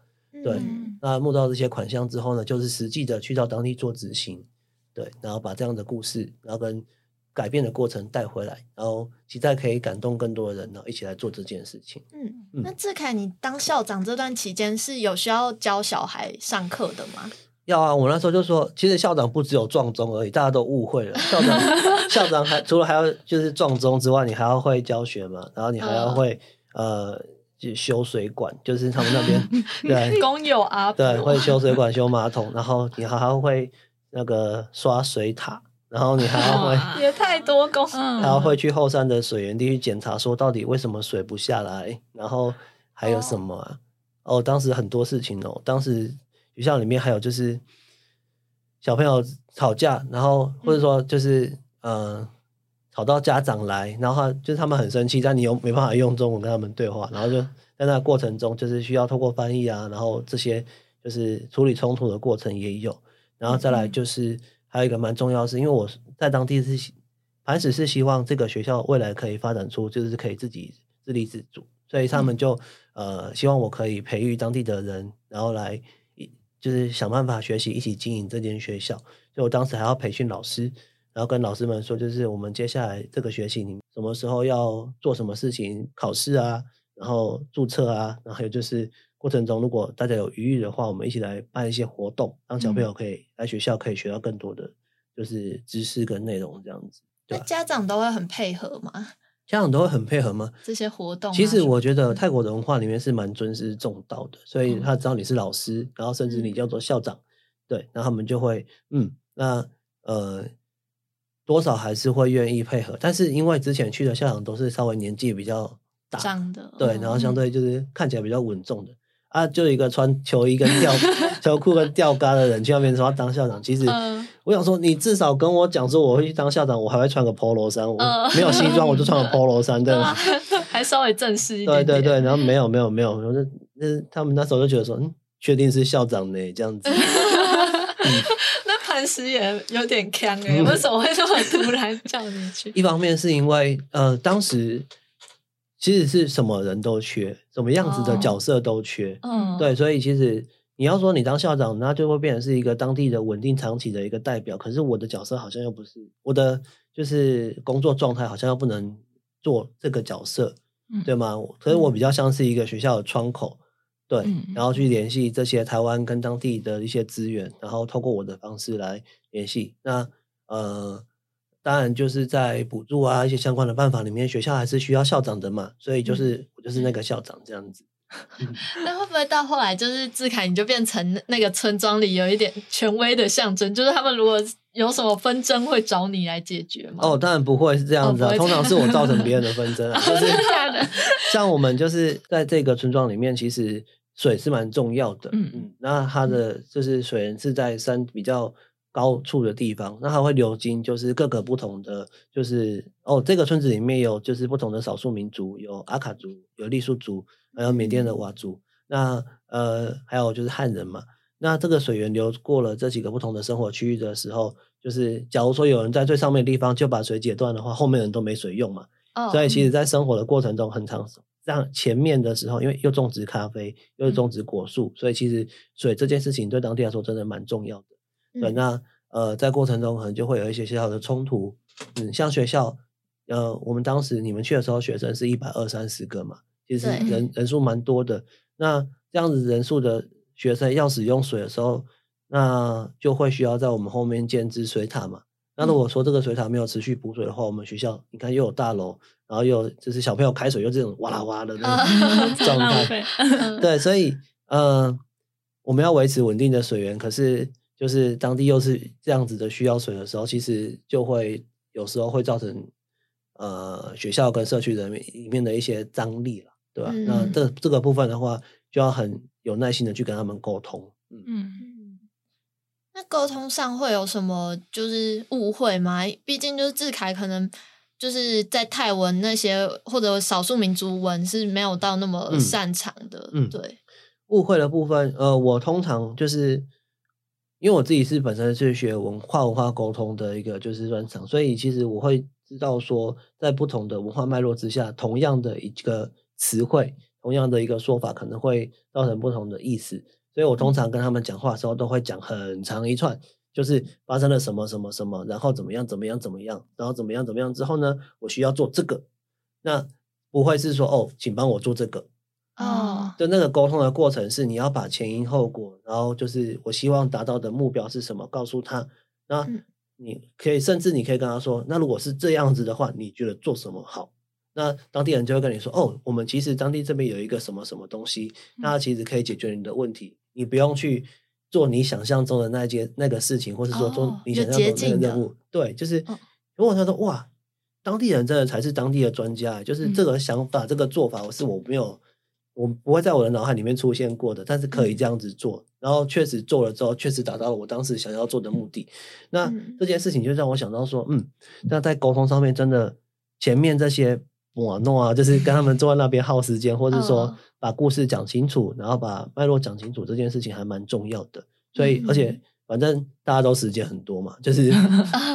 Speaker 3: 对，那募到这些款项之后呢，就是实际的去到当地做执行，对，然后把这样的故事，然后跟改变的过程带回来，然后期待可以感动更多的人呢，一起来做这件事情。
Speaker 2: 嗯嗯，那志凯，你当校长这段期间是有需要教小孩上课的吗？
Speaker 3: 要啊！我那时候就说，其实校长不只有撞钟而已，大家都误会了。校长 校长还除了还要就是撞钟之外，你还要会教学嘛，然后你还要会呃就修水管，就是他们那边 对
Speaker 2: 工友啊，
Speaker 3: 对会修水管、修马桶，然后你还要会那个刷水塔，然后你还要会
Speaker 2: 也太多工，
Speaker 3: 还要会去后山的水源地去检查，说到底为什么水不下来，然后还有什么啊？哦，当时很多事情哦，当时。学校里面还有就是小朋友吵架，然后或者说就是呃吵到家长来，然后就是他们很生气，但你又没办法用中文跟他们对话，然后就 在那过程中就是需要透过翻译啊，然后这些就是处理冲突的过程也有，然后再来就是还有一个蛮重要的是，因为我在当地是磐石是希望这个学校未来可以发展出就是可以自己自立自主，所以他们就呃希望我可以培育当地的人，然后来就是想办法学习一起经营这间学校。所以我当时还要培训老师。然后跟老师们说，就是我们接下来这个学期，你什么时候要做什么事情，考试啊，然后注册啊，然后还有就是过程中，如果大家有余裕的话，我们一起来办一些活动，让小朋友可以来学校，可以学到更多的就是知识跟内容这样子。
Speaker 2: 那家长都会很配合吗？
Speaker 3: 家长都会很配合吗？
Speaker 2: 这些活动，
Speaker 3: 其实我觉得泰国的文化里面是蛮尊师重道的，所以他知道你是老师，然后甚至你叫做校长，对，那他们就会嗯，那呃。多少还是会愿意配合，但是因为之前去的校长都是稍微年纪比较大
Speaker 2: 的，
Speaker 3: 对，然后相对就是看起来比较稳重的啊，就一个穿球衣跟吊 球裤跟吊嘎的人去那边说要当校长。其实我想说，你至少跟我讲说我会去当校长，我还会穿个 polo 衫，我没有西装我就穿个 polo 衫，对吗？
Speaker 2: 还稍微正式一点。
Speaker 3: 对对对，然后没有没有没有，我就那他们那时候就觉得说，嗯，确定是校长呢，这样子。
Speaker 2: 那磐石也有点坑哎，为什么会这么突然叫你去？
Speaker 3: 一方面是因为呃，当时其实是什么人都缺，什么样子的角色都缺，嗯，对，所以其实你要说你当校长，那就会变成是一个当地的稳定长期的一个代表。可是我的角色好像又不是我的，就是工作状态好像又不能做这个角色，对吗？所以我比较像是一个学校的窗口。对，然后去联系这些台湾跟当地的一些资源，然后透过我的方式来联系。那呃，当然就是在补助啊一些相关的办法里面，学校还是需要校长的嘛，所以就是我就是那个校长这样子。
Speaker 2: 那会不会到后来就是志凯你就变成那个村庄里有一点权威的象征？就是他们如果有什么纷争会找你来解决吗？
Speaker 3: 哦，当然不会是这样子啊，通常是我造成别人的纷争啊。就是 像我们就是在这个村庄里面，其实。水是蛮重要的，嗯嗯，那它的就是水源是在山比较高处的地方，那它会流经就是各个不同的，就是哦，这个村子里面有就是不同的少数民族，有阿卡族，有傈僳族，还有缅甸的佤族，那呃还有就是汉人嘛，那这个水源流过了这几个不同的生活区域的时候，就是假如说有人在最上面的地方就把水解断的话，后面人都没水用嘛，所以其实在生活的过程中很长。让前面的时候，因为又种植咖啡，又种植果树，所以其实水这件事情对当地来说真的蛮重要的。对，那呃，在过程中可能就会有一些小小的冲突。嗯，像学校，呃，我们当时你们去的时候，学生是一百二三十个嘛，其实人人数蛮多的。那这样子人数的学生要使用水的时候，那就会需要在我们后面建置水塔嘛。那如果说这个水塔没有持续补水的话，我们学校你看又有大楼，然后又就是小朋友开水又这种哇啦哇的那种 状态，对，所以呃，我们要维持稳定的水源，可是就是当地又是这样子的需要水的时候，其实就会有时候会造成呃学校跟社区人里面的一些张力了，对吧？那这这个部分的话，就要很有耐心的去跟他们沟通，嗯。
Speaker 2: 那沟通上会有什么就是误会吗？毕竟就是志凯可能就是在泰文那些或者少数民族文是没有到那么擅长的。嗯，对。
Speaker 3: 误会的部分，呃，我通常就是因为我自己是本身是学文化文化沟通的一个就是专长，所以其实我会知道说，在不同的文化脉络之下，同样的一个词汇，同样的一个说法，可能会造成不同的意思。所以我通常跟他们讲话的时候，都会讲很长一串，就是发生了什么什么什么，然后怎么样怎么样怎么样，然后怎么样怎么样之后呢，我需要做这个，那不会是说哦，请帮我做这个哦，就那个沟通的过程是你要把前因后果，然后就是我希望达到的目标是什么，告诉他，那你可以甚至你可以跟他说，那如果是这样子的话，你觉得做什么好？那当地人就会跟你说，哦，我们其实当地这边有一个什么什么东西，那其实可以解决你的问题。你不用去做你想象中的那件那个事情，或是说做你想象中的那个任务。对，就是如果他说哇，当地人真的才是当地的专家，就是这个想法、这个做法，我是我没有，我不会在我的脑海里面出现过的，但是可以这样子做，然后确实做了之后，确实达到了我当时想要做的目的。那这件事情就让我想到说，嗯，那在沟通上面，真的前面这些。我弄啊，就是跟他们坐在那边耗时间，或者说把故事讲清楚，然后把脉络讲清楚，这件事情还蛮重要的。所以，而且反正大家都时间很多嘛，就是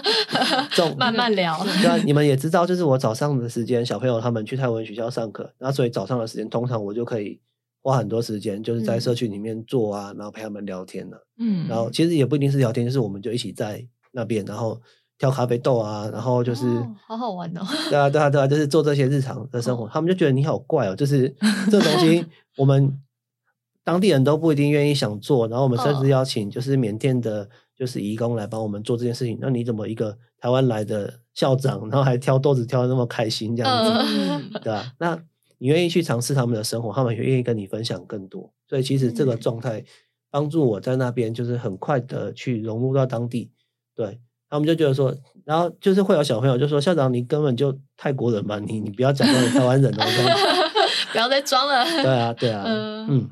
Speaker 2: 这慢慢聊。
Speaker 3: 对啊，你们也知道，就是我早上的时间，小朋友他们去泰文学校上课，那所以早上的时间，通常我就可以花很多时间，就是在社区里面做啊，然后陪他们聊天呢。嗯，然后其实也不一定是聊天，就是我们就一起在那边，然后挑咖啡豆啊，然后就是
Speaker 2: 好好玩哦。
Speaker 3: 对啊，对啊，对啊，就是做这些日常的生活，他们就觉得你好怪哦，就是 这东西我们。当地人都不一定愿意想做，然后我们甚至邀请就是缅甸的，就是义工来帮我们做这件事情。那你怎么一个台湾来的校长，然后还挑豆子挑的那么开心这样子，对吧？那你愿意去尝试他们的生活，他们也愿意跟你分享更多。所以其实这个状态帮助我在那边就是很快的去融入到当地。对，他们就觉得说，然后就是会有小朋友就说：“校长，你根本就泰国人吧？你你不要讲你台湾人哦，
Speaker 2: 不要再装了。”
Speaker 3: 对啊，对啊，嗯。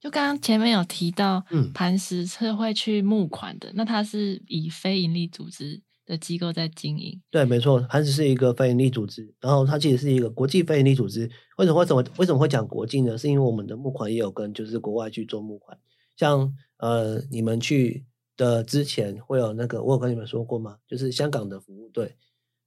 Speaker 1: 就刚刚前面有提到，嗯，磐石是会去募款的，那它是以非营利组织的机构在经营。
Speaker 3: 对，没错，磐石是一个非营利组织，然后它其实是一个国际非营利组织。为什么？会怎么？为什么会讲国际呢？是因为我们的募款也有跟就是国外去做募款，像呃，你们去的之前会有那个，我有跟你们说过吗？就是香港的服务队，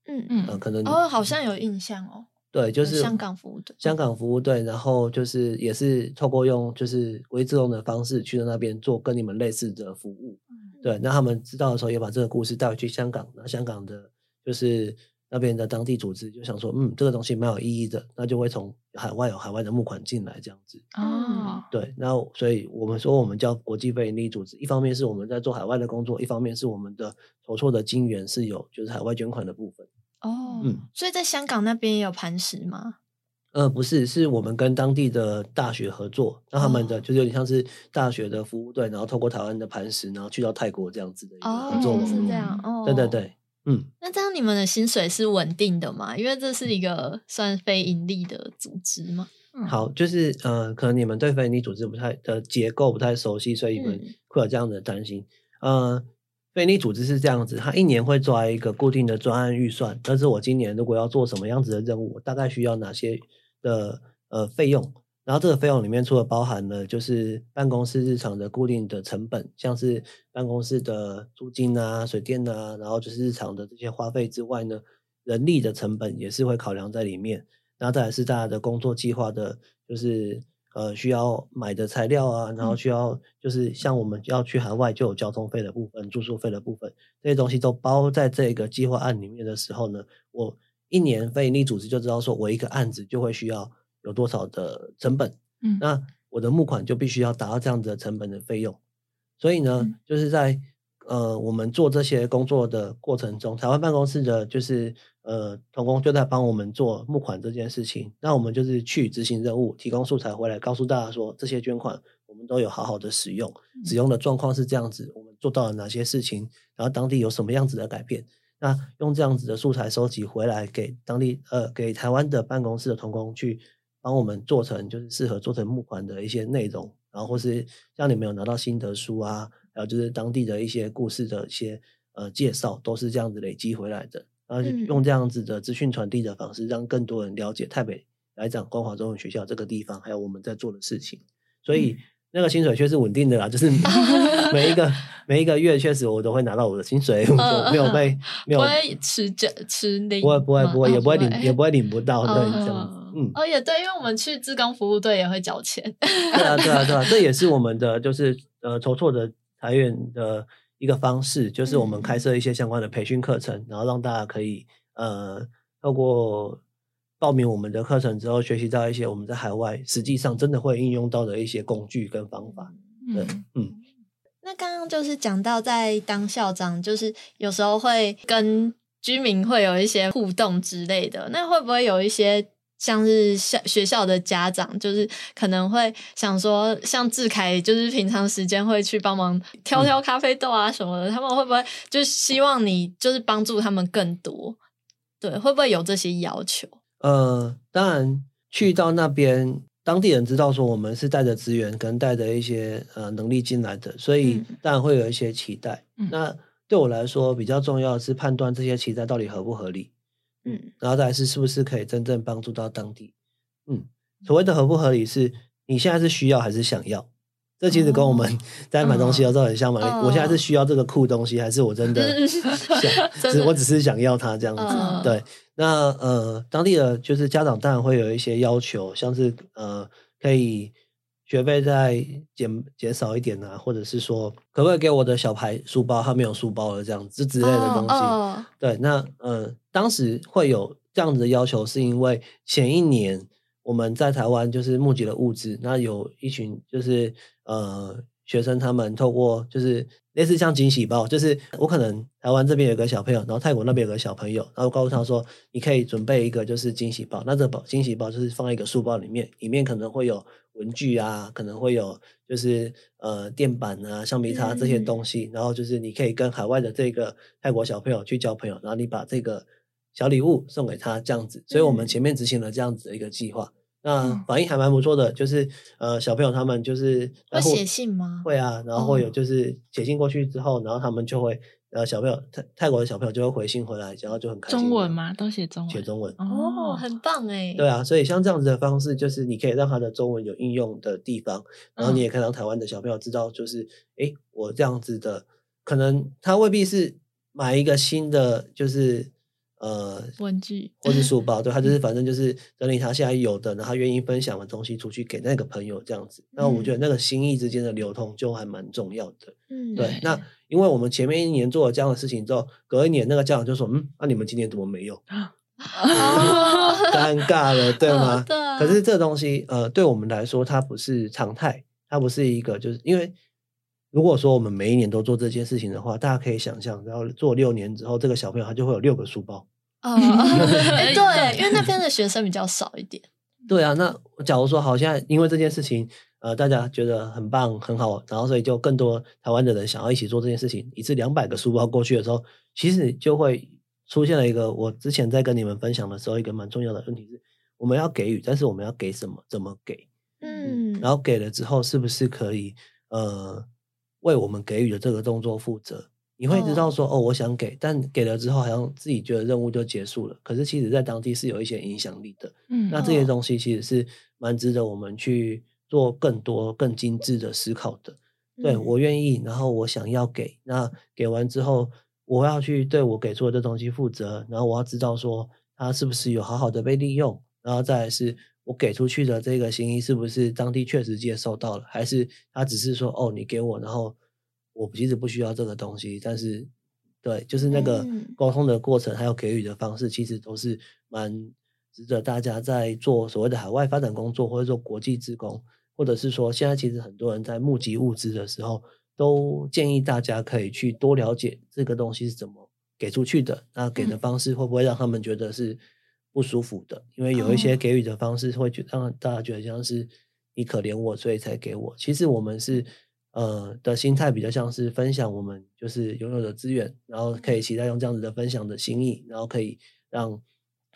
Speaker 2: 嗯嗯，可能哦，好像有印象哦。
Speaker 3: 对，就是
Speaker 2: 香港服务队。
Speaker 3: 香港服务队，然后就是也是透过用就是微自动的方式去到那边做跟你们类似的服务。对，那他们知道的时候，也把这个故事带回去香港。那香港的，就是那边的当地组织就想说，嗯，这个东西蛮有意义的，那就会从海外有海外的募款进来这样子。哦，对，那所以我们说我们叫国际非营利组织，一方面是我们在做海外的工作，一方面是我们的筹措的金源是有就是海外捐款的部分。
Speaker 2: 哦，嗯，所以在香港那边也有磐石吗？
Speaker 3: 呃，不是，是我们跟当地的大学合作，那他们的就是有点像是大学的服务队，然后透过台湾的磐石，然后去到泰国这样子的一个合作。
Speaker 2: 是这样，哦，
Speaker 3: 对对对，嗯。
Speaker 2: 那这样你们的薪水是稳定的吗？因为这是一个算非盈利的组织吗？
Speaker 3: 好，就是呃，可能你们对非盈利组织不太的结构不太熟悉，所以你们会有这样的担心，呃。非盈利组织是这样子，它一年会抓一个固定的专案预算，但是我今年如果要做什么样子的任务，我大概需要哪些的呃费用？然后这个费用里面除了包含了就是办公室日常的固定的成本，像是办公室的租金啊、水电啊，然后就是日常的这些花费之外呢，人力的成本也是会考量在里面。然后再来是大家的工作计划的，就是。呃，需要买的材料啊，然后需要就是像我们要去海外就有交通费的部分、住宿费的部分，这些东西都包在这个计划案里面的时候呢，我一年非营利组织就知道说我一个案子就会需要有多少的成本，嗯，那我的募款就必须要达到这样子的成本的费用，所以呢，就是在呃我们做这些工作的过程中，台湾办公室的就是。呃，童工就在帮我们做募款这件事情，那我们就是去执行任务，提供素材回来，告诉大家说这些捐款我们都有好好的使用，使用的状况是这样子，我们做到了哪些事情，然后当地有什么样子的改变，那用这样子的素材收集回来给当地呃给台湾的办公室的童工去帮我们做成就是适合做成募款的一些内容，然后或是像你们有拿到心得书啊，还有就是当地的一些故事的一些呃介绍，都是这样子累积回来的。然后用这样子的资讯传递的方式，让更多人了解台北来讲光华中文学校这个地方，还有我们在做的事情。所以那个薪水确实稳定的啦，就是每 一个 每一个月确实我都会拿到我的薪水，没有被没有
Speaker 2: 不会吃这吃领，
Speaker 3: 不会不会不会也不会领也不会领不到对这样子。
Speaker 2: 嗯，哦也对，因为我们去志工服务队也会缴钱。
Speaker 3: 对啊对啊对啊，这也是我们的就是呃筹措的财源的。一个方式就是我们开设一些相关的培训课程，然后让大家可以呃透过报名我们的课程之后，学习到一些我们在海外实际上真的会应用到的一些工具跟方法。对，嗯。
Speaker 2: 那刚刚就是讲到在当校长，就是有时候会跟居民会有一些互动之类的，那会不会有一些？像是校学校的家长，就是可能会想说，像志凯，就是平常时间会去帮忙挑挑咖啡豆啊什么的，他们会不会就希望你就是帮助他们更多？对，会不会有这些要求？
Speaker 3: 呃，当然，去到那边，当地人知道说我们是带着资源跟带着一些呃能力进来的，所以当然会有一些期待。那对我来说，比较重要的是判断这些期待到底合不合理。嗯，然后再是是不是可以真正帮助到当地？嗯，所谓的合不合理是，你现在是需要还是想要？这其实跟我们 在买东西的时候很像嘛。我现在是需要这个酷东西，还是我真的想？只我只是想要它这样子。对，那呃，当地的就是家长当然会有一些要求，像是呃，可以学费再减减少一点啊，或者是说可不可以给我的小牌书包，他没有书包了这样子之类的东西。对，那呃，当时会有这样子的要求，是因为前一年。我们在台湾就是募集了物资，那有一群就是呃学生，他们透过就是类似像惊喜包，就是我可能台湾这边有个小朋友，然后泰国那边有个小朋友，然后告诉他说，你可以准备一个就是惊喜包，那这包惊喜包就是放在一个书包里面，里面可能会有文具啊，可能会有就是呃垫板啊、橡皮擦这些东西，然后就是你可以跟海外的这个泰国小朋友去交朋友，然后你把这个。小礼物送给他这样子，所以我们前面执行了这样子的一个计划，那反应还蛮不错的。就是呃，小朋友他们就是
Speaker 2: 会写信吗？
Speaker 3: 会啊，然后会有就是写信过去之后，然后他们就会呃，小朋友泰泰国的小朋友就会回信回来，然后就很开
Speaker 1: 心。中文吗？都写中文？
Speaker 3: 写中文
Speaker 2: 哦，很棒哎。
Speaker 3: 对啊，所以像这样子的方式，就是你可以让他的中文有应用的地方，然后你也可以让台湾的小朋友知道，就是哎，我这样子的，可能他未必是买一个新的，就是。呃，
Speaker 1: 文具
Speaker 3: 或是书包，对他就是反正就是整理他现在有的，然后愿意分享的东西出去给那个朋友这样子。那我觉得那个心意之间的流通就还蛮重要的。嗯，对。那因为我们前面一年做了这样的事情之后，隔一年那个家长就说：“嗯，那你们今年怎么没有？” 尴尬了，对 吗？
Speaker 2: 对。
Speaker 3: 可是这东西，呃，对我们来说，它不是常态，它不是一个，就是因为。如果说我们每一年都做这件事情的话，大家可以想象，然后做六年之后，这个小朋友他就会有六个书包。
Speaker 2: 哦，对，因为那边的学生比较少一点。
Speaker 3: 对啊，那假如说好，现在因为这件事情，呃，大家觉得很棒很好，然后所以就更多台湾的人想要一起做这件事情，一次两百个书包过去的时候，其实就会出现了一个我之前在跟你们分享的时候一个蛮重要的问题是，我们要给予，但是我们要给什么？怎么给？嗯，然后给了之后，是不是可以呃？为我们给予的这个动作负责，你会知道说哦，我想给，但给了之后好像自己觉得任务就结束了。可是其实，在当地是有一些影响力的。嗯，那这些东西其实是蛮值得我们去做更多、更精致的思考的。对我愿意，然后我想要给，那给完之后，我要去对我给出的这东西负责，然后我要知道说它是不是有好好的被利用，然后再是。我给出去的这个心意是不是当地确实接受到了，还是他只是说哦，你给我，然后我其实不需要这个东西，但是对，就是那个沟通的过程还有给予的方式，其实都是蛮值得大家在做所谓的海外发展工作，或者说国际职工，或者是说现在其实很多人在募集物资的时候，都建议大家可以去多了解这个东西是怎么给出去的，那给的方式会不会让他们觉得是。不舒服的，因为有一些给予的方式会觉让大家觉得像是你可怜我，所以才给我。其实我们是呃的心态比较像是分享我们就是拥有的资源，然后可以期待用这样子的分享的心意，然后可以让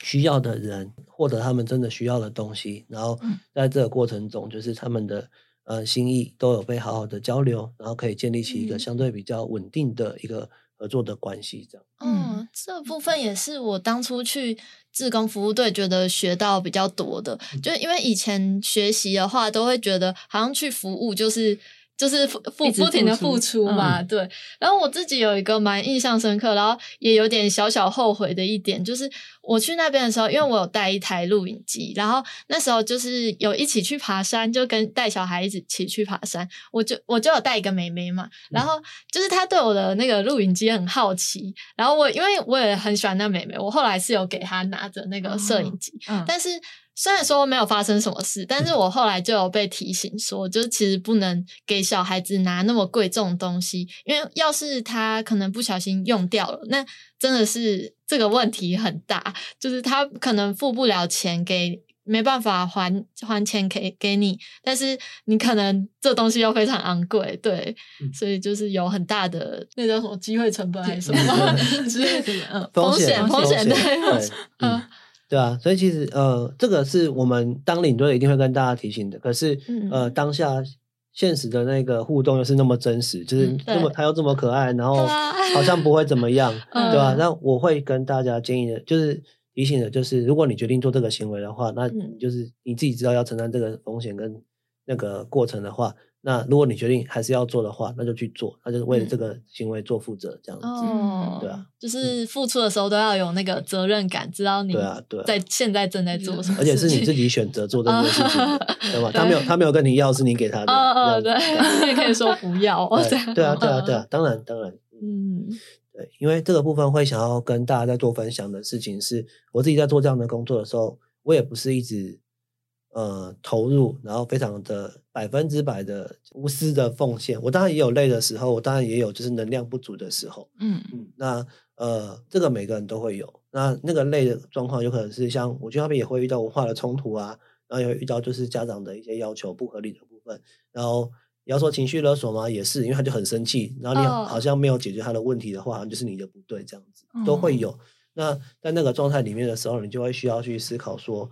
Speaker 3: 需要的人获得他们真的需要的东西。然后在这个过程中，就是他们的呃心意都有被好好的交流，然后可以建立起一个相对比较稳定的一个。合作的关系，这样。
Speaker 2: 嗯，这部分也是我当初去志工服务队觉得学到比较多的，就因为以前学习的话，都会觉得好像去服务就是。就是付付不停的付出嘛，对。然后我自己有一个蛮印象深刻，然后也有点小小后悔的一点，就是我去那边的时候，因为我有带一台录影机，然后那时候就是有一起去爬山，就跟带小孩一起去爬山，我就我就有带一个妹妹嘛，然后就是她对我的那个录影机很好奇，然后我因为我也很喜欢那妹妹，我后来是有给她拿着那个摄影机，但是。虽然说没有发生什么事，但是我后来就有被提醒说，就是其实不能给小孩子拿那么贵重的东西，因为要是他可能不小心用掉了，那真的是这个问题很大，就是他可能付不了钱给，没办法还还钱给给你，但是你可能这东西又非常昂贵，对，所以就是有很大的那叫什么机会成本还是什么 之类的风险风险对，
Speaker 3: 嗯。对啊，所以其实呃，这个是我们当领队一定会跟大家提醒的。可是呃，当下现实的那个互动又是那么真实，就是这么他又这么可爱，然后好像不会怎么样，对吧？那我会跟大家建议的，就是提醒的，就是如果你决定做这个行为的话，那就是你自己知道要承担这个风险跟那个过程的话，那如果你决定还是要做的话，那就去做，那就是为了这个行为做负责，这样子。哦，对啊，
Speaker 2: 就是付出的时候都要有那个责任感，知道你
Speaker 3: 对啊，对，
Speaker 2: 在现在正在做什么，
Speaker 3: 而且是你自己选择做这件事情，对吧？他没有，他没有跟你要，是你给他的。哦哦，
Speaker 2: 对，你也可以说不要。
Speaker 3: 对啊，对啊，对啊，当然，当然，嗯，对，因为这个部分会想要跟大家在做分享的事情是，我自己在做这样的工作的时候，我也不是一直。呃，投入，然后非常的百分之百的无私的奉献。我当然也有累的时候，我当然也有就是能量不足的时候。嗯嗯，那呃，这个每个人都会有。那那个累的状况，有可能是像我觉得那边也会遇到文化的冲突啊，然后也会遇到就是家长的一些要求不合理的部分。然后你要说情绪勒索吗，也是，因为他就很生气，然后你好像没有解决他的问题的话，好像就是你的不对，这样子都会有。那在那个状态里面的时候，你就会需要去思考说。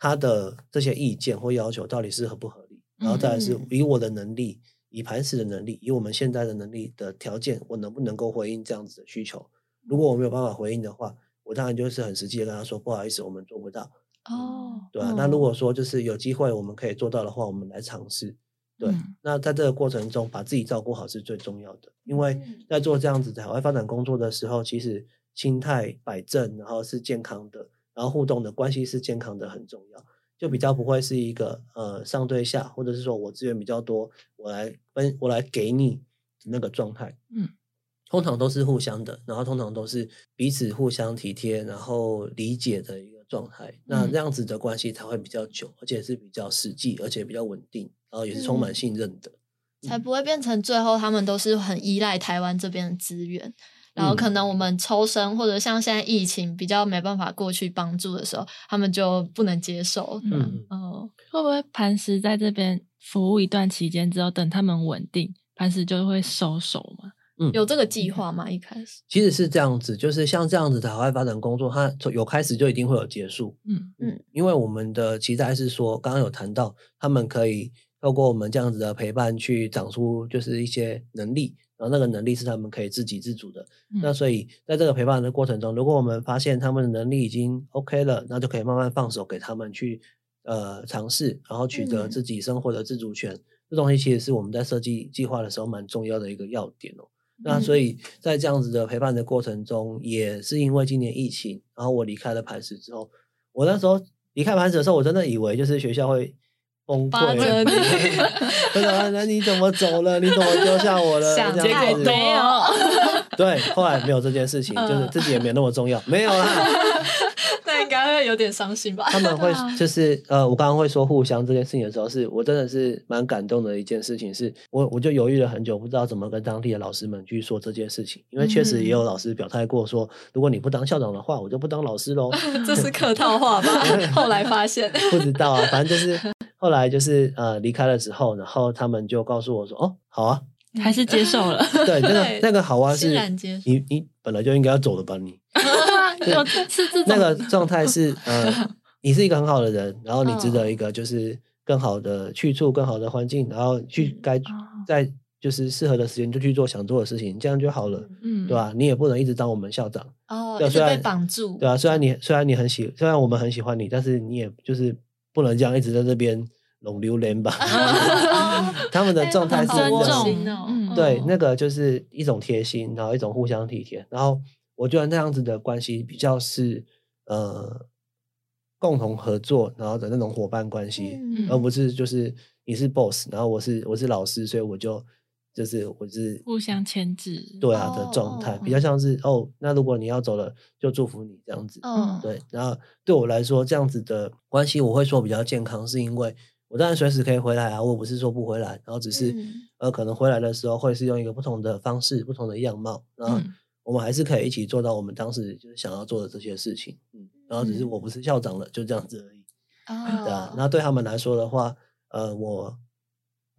Speaker 3: 他的这些意见或要求到底是合不合理？然后再来是以我的能力，以磐石的能力，以我们现在的能力的条件，我能不能够回应这样子的需求？如果我没有办法回应的话，我当然就是很实际的跟他说，不好意思，我们做不到。哦，对啊。那如果说就是有机会我们可以做到的话，我们来尝试。对，那在这个过程中把自己照顾好是最重要的，因为在做这样子的海外发展工作的时候，其实心态摆正，然后是健康的。然后互动的关系是健康的，很重要，就比较不会是一个呃上对下，或者是说我资源比较多，我来分我来给你那个状态。嗯，通常都是互相的，然后通常都是彼此互相体贴，然后理解的一个状态。那这样子的关系才会比较久，而且是比较实际，而且比较稳定，然后也是充满信任的，
Speaker 2: 才不会变成最后他们都是很依赖台湾这边的资源。然后可能我们抽身，或者像现在疫情比较没办法过去帮助的时候，他们就不能接受。嗯，
Speaker 1: 哦，会不会磐石在这边服务一段期间之后，等他们稳定，磐石就会收手吗？
Speaker 2: 嗯，有这个计划吗？一开始
Speaker 3: 其实是这样子，就是像这样子的海外发展工作，它有开始就一定会有结束。嗯嗯，因为我们的期待是说，刚刚有谈到，他们可以透过我们这样子的陪伴，去长出就是一些能力。然后那个能力是他们可以自给自足的，那所以在这个陪伴的过程中，如果我们发现他们的能力已经 OK 了，那就可以慢慢放手给他们去呃尝试，然后取得自己生活的自主权。这东西其实是我们在设计计划的时候蛮重要的一个要点哦。那所以在这样子的陪伴的过程中，也是因为今年疫情，然后我离开了磐石之后，我那时候离开磐石的时候，我真的以为就是学校会。崩溃！真的，那你怎么走了？你怎么丢下我了？
Speaker 2: 结果没有。
Speaker 3: 对，后来没有这件事情，就是自己也没有那么重要，没有啦。
Speaker 2: 那应该会有点伤心吧？
Speaker 3: 他们会就是呃，我刚刚会说互相这件事情的时候，是我真的是蛮感动的一件事情。是我我就犹豫了很久，不知道怎么跟当地的老师们去说这件事情，因为确实也有老师表态过说，如果你不当校长的话，我就不当老师喽。
Speaker 2: 这是客套话吧？后来发现
Speaker 3: 不知道啊，反正就是后来就是呃离开了之后，然后他们就告诉我说：“哦，好啊。”
Speaker 1: 还是接受了，
Speaker 3: 对，那个那个好啊，是你你本来就应该要走的吧？你
Speaker 1: 是这
Speaker 3: 那个状态是呃，你是一个很好的人，然后你值得一个就是更好的去处、更好的环境，然后去该在就是适合的时间就去做想做的事情，这样就好了，嗯，对吧？你也不能一直当我们校长
Speaker 2: 哦，对，虽然被绑住，
Speaker 3: 对啊，虽然你虽然你很喜，虽然我们很喜欢你，但是你也就是不能这样一直在这边。拢榴莲吧，他们的状态是
Speaker 1: 尊重，
Speaker 3: 对，那个就是一种贴心，然后一种互相体贴，然后我觉得那样子的关系比较是呃共同合作，然后的那种伙伴关系，而不是就是你是 boss，然后我是我是老师，所以我就就是我是
Speaker 1: 互相牵制，
Speaker 3: 对啊的状态，比较像是哦，那如果你要走了，就祝福你这样子，嗯，对，然后对我来说这样子的关系，我会说比较健康，是因为。我当然随时可以回来啊，我不是说不回来，然后只是呃，可能回来的时候会是用一个不同的方式、不同的样貌，然后我们还是可以一起做到我们当时就是想要做的这些事情，嗯，然后只是我不是校长了，就这样子而已，对啊。那对他们来说的话，呃，我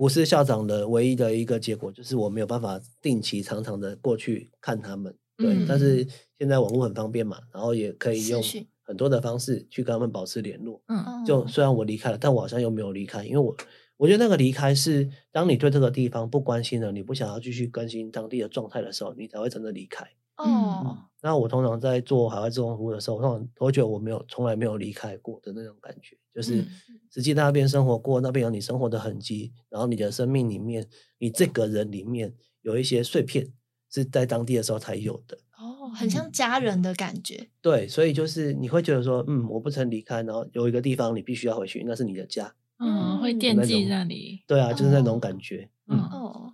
Speaker 3: 不是校长的唯一的一个结果就是我没有办法定期、常常的过去看他们，对。但是现在网络很方便嘛，然后也可以用。很多的方式去跟他们保持联络，嗯，就虽然我离开了，但我好像又没有离开，因为我我觉得那个离开是当你对这个地方不关心了，你不想要继续更新当地的状态的时候，你才会真的离开。哦。那我通常在做海外志工服务的时候，通常都会觉得我没有从来没有离开过的那种感觉，就是实际在那边生活过，那边有你生活的痕迹，然后你的生命里面，你这个人里面有一些碎片是在当地的时候才有的。
Speaker 2: 哦，很像家人的感觉。
Speaker 3: 对，所以就是你会觉得说，嗯，我不曾离开，然后有一个地方你必须要回去，那是你的家。
Speaker 1: 嗯，会惦记那里。
Speaker 3: 对啊，就是那种感觉。嗯哦。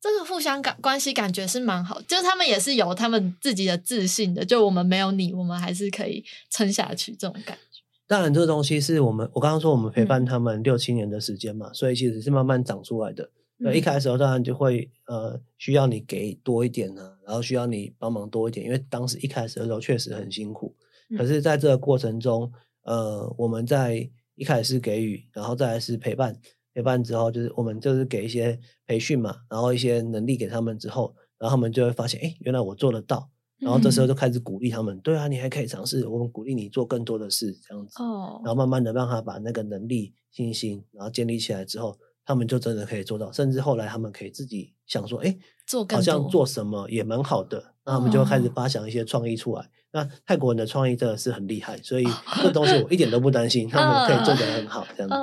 Speaker 2: 这个互相感关系感觉是蛮好，就是他们也是有他们自己的自信的。就我们没有你，我们还是可以撑下去这种感觉。
Speaker 3: 当然，这个东西是我们我刚刚说我们陪伴他们六七年的时间嘛，所以其实是慢慢长出来的。那一开始当然就会呃需要你给多一点呢，然后需要你帮忙多一点，因为当时一开始的时候确实很辛苦。可是在这个过程中，呃，我们在一开始是给予，然后再来是陪伴。陪伴之后，就是我们就是给一些培训嘛，然后一些能力给他们之后，然后他们就会发现，哎，原来我做得到。然后这时候就开始鼓励他们，对啊，你还可以尝试，我们鼓励你做更多的事，这样子。哦。然后慢慢的让他把那个能力、信心，然后建立起来之后，他们就真的可以做到。甚至后来他们可以自己想说，哎，
Speaker 2: 做
Speaker 3: 好像做什么也蛮好的，那他们就开始发想一些创意出来。那泰国人的创意真的是很厉害，所以这东西 我一点都不担心，他们可以做得很好，这样子。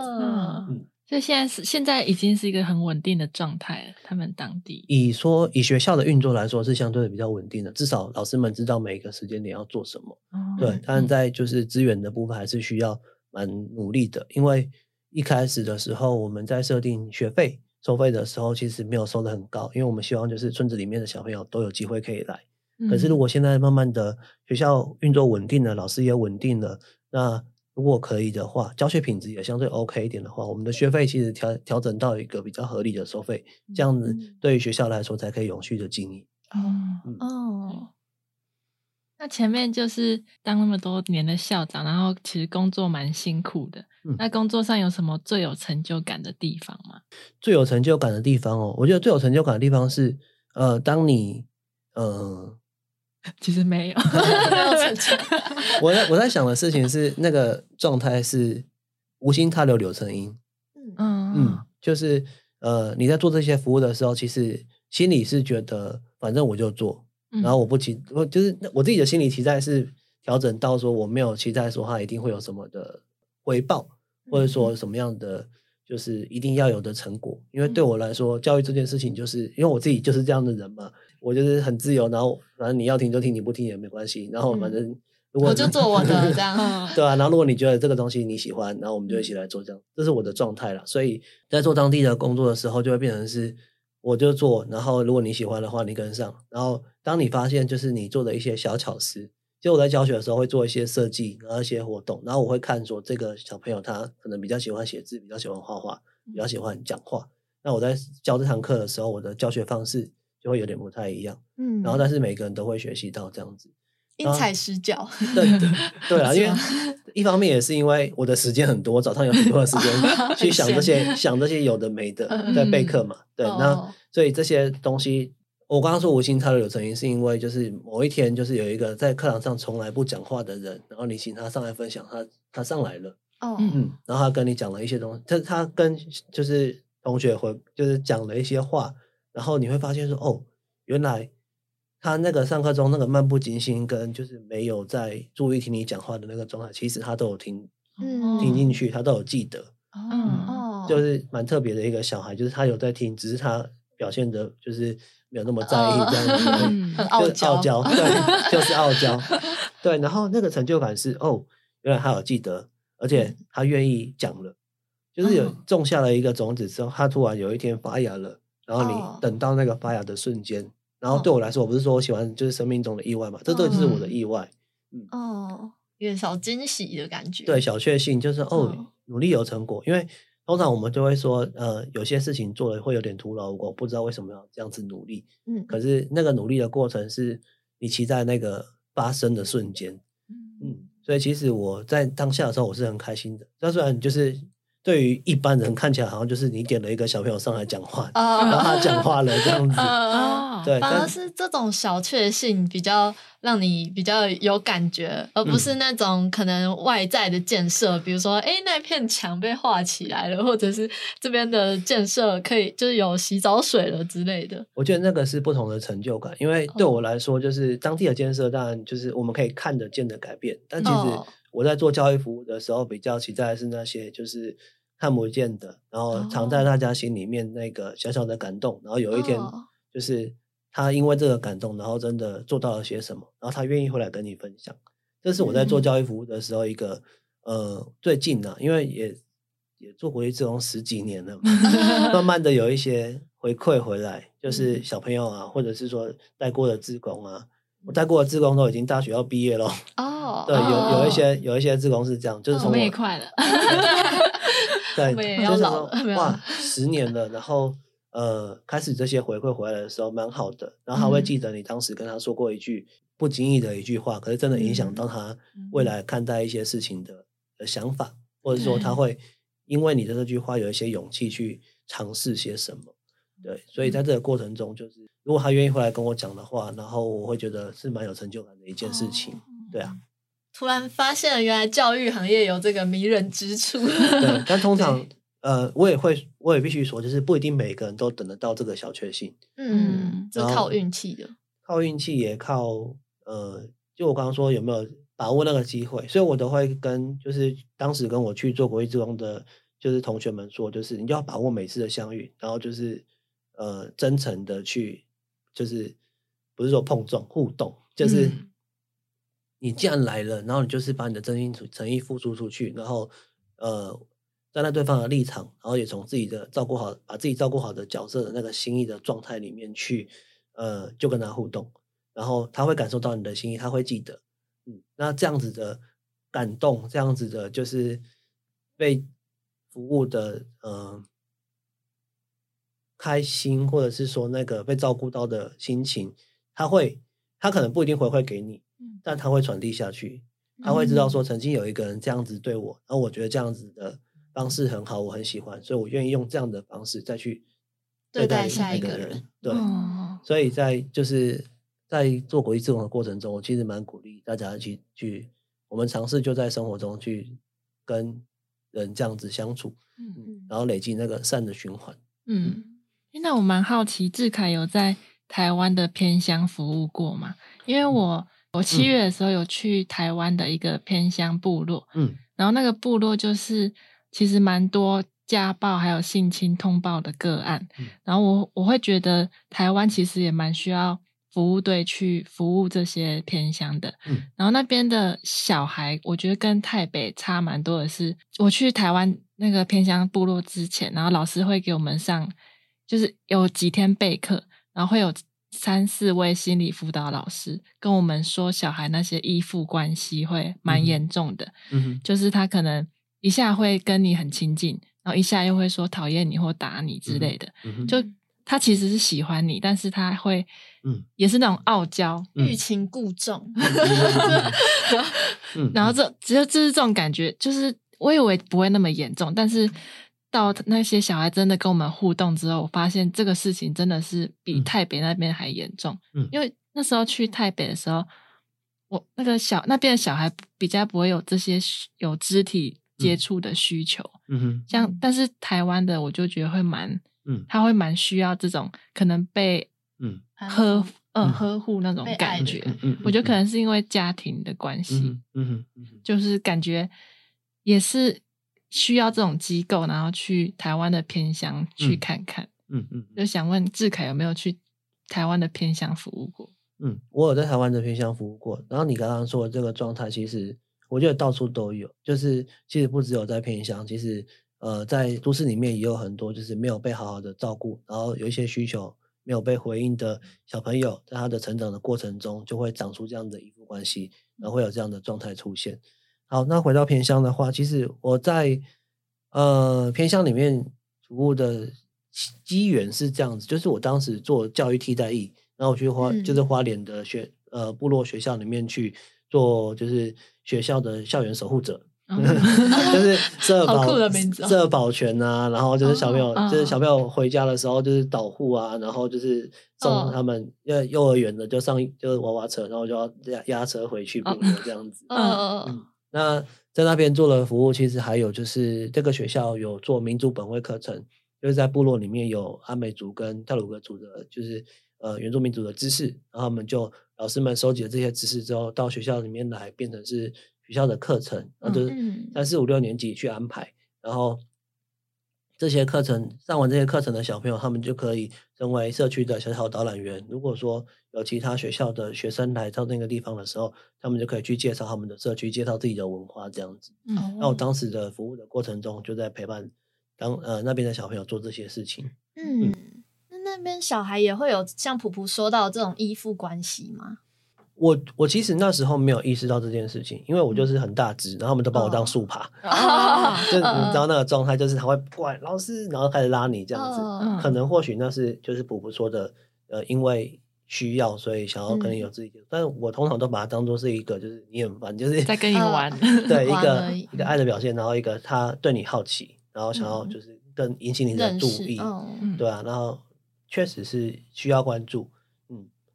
Speaker 1: 嗯。所以现在是现在已经是一个很稳定的状态了。他们当地
Speaker 3: 以说以学校的运作来说是相对的比较稳定的，至少老师们知道每一个时间点要做什么。对，但在就是资源的部分还是需要蛮努力的，因为一开始的时候我们在设定学费收费的时候，其实没有收的很高，因为我们希望就是村子里面的小朋友都有机会可以来。可是如果现在慢慢的学校运作稳定了，老师也稳定了，那。如果可以的话，教学品质也相对 OK 一点的话，我们的学费其实调调整到一个比较合理的收费，这样子对于学校来说才可以永续的经营。
Speaker 1: 哦哦，那前面就是当那么多年的校长，然后其实工作蛮辛苦的。那工作上有什么最有成就感的地方吗？
Speaker 3: 最有成就感的地方哦，我觉得最有成就感的地方是，呃，当你呃。
Speaker 1: 其实没有，
Speaker 3: 我在我在想的事情是那个状态是无心插柳柳成荫，嗯。嗯，就是呃你在做这些服务的时候，其实心里是觉得反正我就做，然后我不期我就是我自己的心理期待是调整到说我没有期待说他一定会有什么的回报，或者说什么样的就是一定要有的成果，因为对我来说教育这件事情就是因为我自己就是这样的人嘛。我就是很自由，然后反正你要听就听，你不听也没关系。然后反正如果
Speaker 2: 我就做我的 这样，
Speaker 3: 对啊。然后如果你觉得这个东西你喜欢，然后我们就一起来做这样，这是我的状态了。所以在做当地的工作的时候，就会变成是我就做，然后如果你喜欢的话，你跟上。然后当你发现就是你做的一些小巧思，就我在教学的时候会做一些设计，然后一些活动，然后我会看说这个小朋友他可能比较喜欢写字，比较喜欢画画，比较喜欢讲话。那我在教这堂课的时候，我的教学方式。就会有点不太一样，嗯，然后但是每个人都会学习到这样子，
Speaker 2: 因材施教，
Speaker 3: 对对啊，因为一方面也是因为我的时间很多，早上有很多的时间去想这些。想这些有的没的在备课嘛，对，那所以这些东西，我刚刚说无心插柳有成因，是因为就是某一天就是有一个在课堂上从来不讲话的人，然后你请他上来分享，他他上来了，哦，嗯，然后他跟你讲了一些东西，他他跟就是同学回就是讲了一些话。然后你会发现说，哦，原来他那个上课中那个漫不经心，跟就是没有在注意听你讲话的那个状态，其实他都有听，嗯听进去，他都有记得，哦，就是蛮特别的一个小孩，就是他有在听，只是他表现的就是没有那么在意这样子，就是傲娇，对，就 是傲娇，对。然后那个成就感是，哦，原来他有记得，而且他愿意讲了，就是有种下了一个种子之后，他突然有一天发芽了。然后你等到那个发芽的瞬间，然后对我来说，我不是说我喜欢就是生命中的意外嘛，这都是我的意外。
Speaker 2: 嗯哦，有点小惊喜的感觉。
Speaker 3: 对，小确幸就是哦，努力有成果。因为通常我们就会说，呃，有些事情做了会有点徒劳无功，不知道为什么要这样子努力。嗯，可是那个努力的过程是你期待那个发生的瞬间。嗯，所以其实我在当下的时候我是很开心的。那虽然就是对于一般人看起来好像就是你点了一个小朋友上来讲话，然后他讲话了这样子。对，
Speaker 2: 反而是这种小确幸比较让你比较有感觉，而不是那种可能外在的建设，比如说，哎，那片墙被画起来了，或者是这边的建设可以就是有洗澡水了之类的。
Speaker 3: 我觉得那个是不同的成就感，因为对我来说，就是当地的建设，当然就是我们可以看得见的改变，但其实。我在做教育服务的时候，比较期待的是那些就是看不见的，然后藏在大家心里面那个小小的感动。然后有一天，就是他因为这个感动，然后真的做到了些什么，然后他愿意回来跟你分享。这是我在做教育服务的时候一个呃最近的，因为也也做国际志工十几年了，慢慢的有一些回馈回来，就是小朋友啊，或者是说带过的志工啊。我带过的志工都已经大学要毕业了哦，对，有有一些有一些志工是这样，就是从我
Speaker 1: 们也快了，
Speaker 3: 对，就是说哇，十年了，然后呃，开始这些回馈回来的时候蛮好的，然后他会记得你当时跟他说过一句不经意的一句话，可是真的影响到他未来看待一些事情的的想法，或者说他会因为你的这句话有一些勇气去尝试些什么。对，所以在这个过程中，就是如果他愿意回来跟我讲的话，然后我会觉得是蛮有成就感的一件事情。对啊，
Speaker 2: 突然发现原来教育行业有这个迷人之处。
Speaker 3: 对，但通常呃，我也会，我也必须说，就是不一定每个人都等得到这个小确幸。
Speaker 2: 嗯，这靠运气的，
Speaker 3: 靠运气也靠呃，就我刚刚说有没有把握那个机会，所以我都会跟就是当时跟我去做国际之光的，就是同学们说，就是你就要把握每次的相遇，然后就是。呃，真诚的去，就是不是说碰撞互动，就是你既然来了，然后你就是把你的真心诚意付出出去，然后呃，站在对方的立场，然后也从自己的照顾好，把自己照顾好的角色的那个心意的状态里面去，呃，就跟他互动，然后他会感受到你的心意，他会记得，嗯，那这样子的感动，这样子的，就是被服务的，嗯。开心，或者是说那个被照顾到的心情，他会，他可能不一定回馈给你，但他会传递下去，他会知道说曾经有一个人这样子对我，然后我觉得这样子的方式很好，我很喜欢，所以我愿意用这样的方式再去
Speaker 2: 对待下一个人。
Speaker 3: 对，所以在就是在做国际志工的过程中，我其实蛮鼓励大家去去，我们尝试就在生活中去跟人这样子相处，嗯，然后累积那个善的循环，嗯。
Speaker 1: 那我蛮好奇，志凯有在台湾的偏乡服务过吗？因为我我七月的时候有去台湾的一个偏乡部落，嗯，然后那个部落就是其实蛮多家暴还有性侵通报的个案，嗯。然后我我会觉得台湾其实也蛮需要服务队去服务这些偏乡的，嗯，然后那边的小孩，我觉得跟台北差蛮多的是，我去台湾那个偏乡部落之前，然后老师会给我们上。就是有几天备课，然后会有三四位心理辅导老师跟我们说，小孩那些依附关系会蛮严重的。嗯就是他可能一下会跟你很亲近，然后一下又会说讨厌你或打你之类的。嗯就他其实是喜欢你，但是他会，嗯，也是那种傲娇、
Speaker 2: 欲擒故纵。
Speaker 1: 然后这只有就是这种感觉，就是我以为不会那么严重，但是。到那些小孩真的跟我们互动之后，我发现这个事情真的是比台北那边还严重。嗯，因为那时候去台北的时候，我那个小那边的小孩比较不会有这些有肢体接触的需求。嗯哼，像但是台湾的我就觉得会蛮，嗯，他会蛮需要这种可能被嗯呵嗯呵护那种感觉。嗯，我觉得可能是因为家庭的关系。嗯哼，就是感觉也是。需要这种机构，然后去台湾的偏乡去看看。嗯嗯，就想问志凯有没有去台湾的偏乡服务过？
Speaker 3: 嗯，我有在台湾的偏乡服务过。然后你刚刚说的这个状态，其实我觉得到处都有。就是其实不只有在偏乡，其实呃，在都市里面也有很多就是没有被好好的照顾，然后有一些需求没有被回应的小朋友，在他的成长的过程中，就会长出这样的依附关系，然后会有这样的状态出现。好，那回到偏乡的话，其实我在呃偏乡里面服务的机缘是这样子，就是我当时做教育替代役，然后我去花就是花莲的学呃部落学校里面去做，就是学校的校园守护者，就是 社保社保全啊，然后就是小朋友，就是小朋友回家的时候就是导护啊，然后就是送他们幼幼儿园的就上就是娃娃车，然后就要压压车回去部落这样子。嗯嗯。嗯。那在那边做了服务，其实还有就是这个学校有做民族本位课程，就是在部落里面有阿美族跟泰鲁格族的，就是呃原住民族的知识，然后我们就老师们收集了这些知识之后，到学校里面来变成是。学校的课程，那就是三四五六年级去安排，然后这些课程上完这些课程的小朋友，他们就可以成为社区的小小导览员。如果说有其他学校的学生来到那个地方的时候，他们就可以去介绍他们的社区，介绍自己的文化这样子。那我当时的服务的过程中，就在陪伴当呃那边的小朋友做这些事情。
Speaker 2: 嗯，那那边小孩也会有像普普说到这种依附关系吗？
Speaker 3: 我我其实那时候没有意识到这件事情，因为我就是很大只，然后他们都把我当树爬，就你知道那个状态，就是他会过来老师，然后开始拉你这样子。可能或许那是就是补补说的，呃，因为需要，所以想要跟你有自己。但是我通常都把它当做是一个，就是你很烦，就是
Speaker 1: 在跟你玩，
Speaker 3: 对一个一个爱的表现，然后一个他对你好奇，然后想要就是更引起你的注意，对啊，然后确实是需要关注。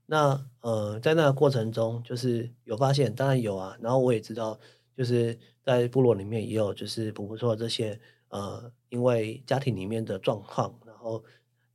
Speaker 3: 那呃，在那个过程中，就是有发现，当然有啊。然后我也知道，就是在部落里面也有，就是不不错这些呃，因为家庭里面的状况，然后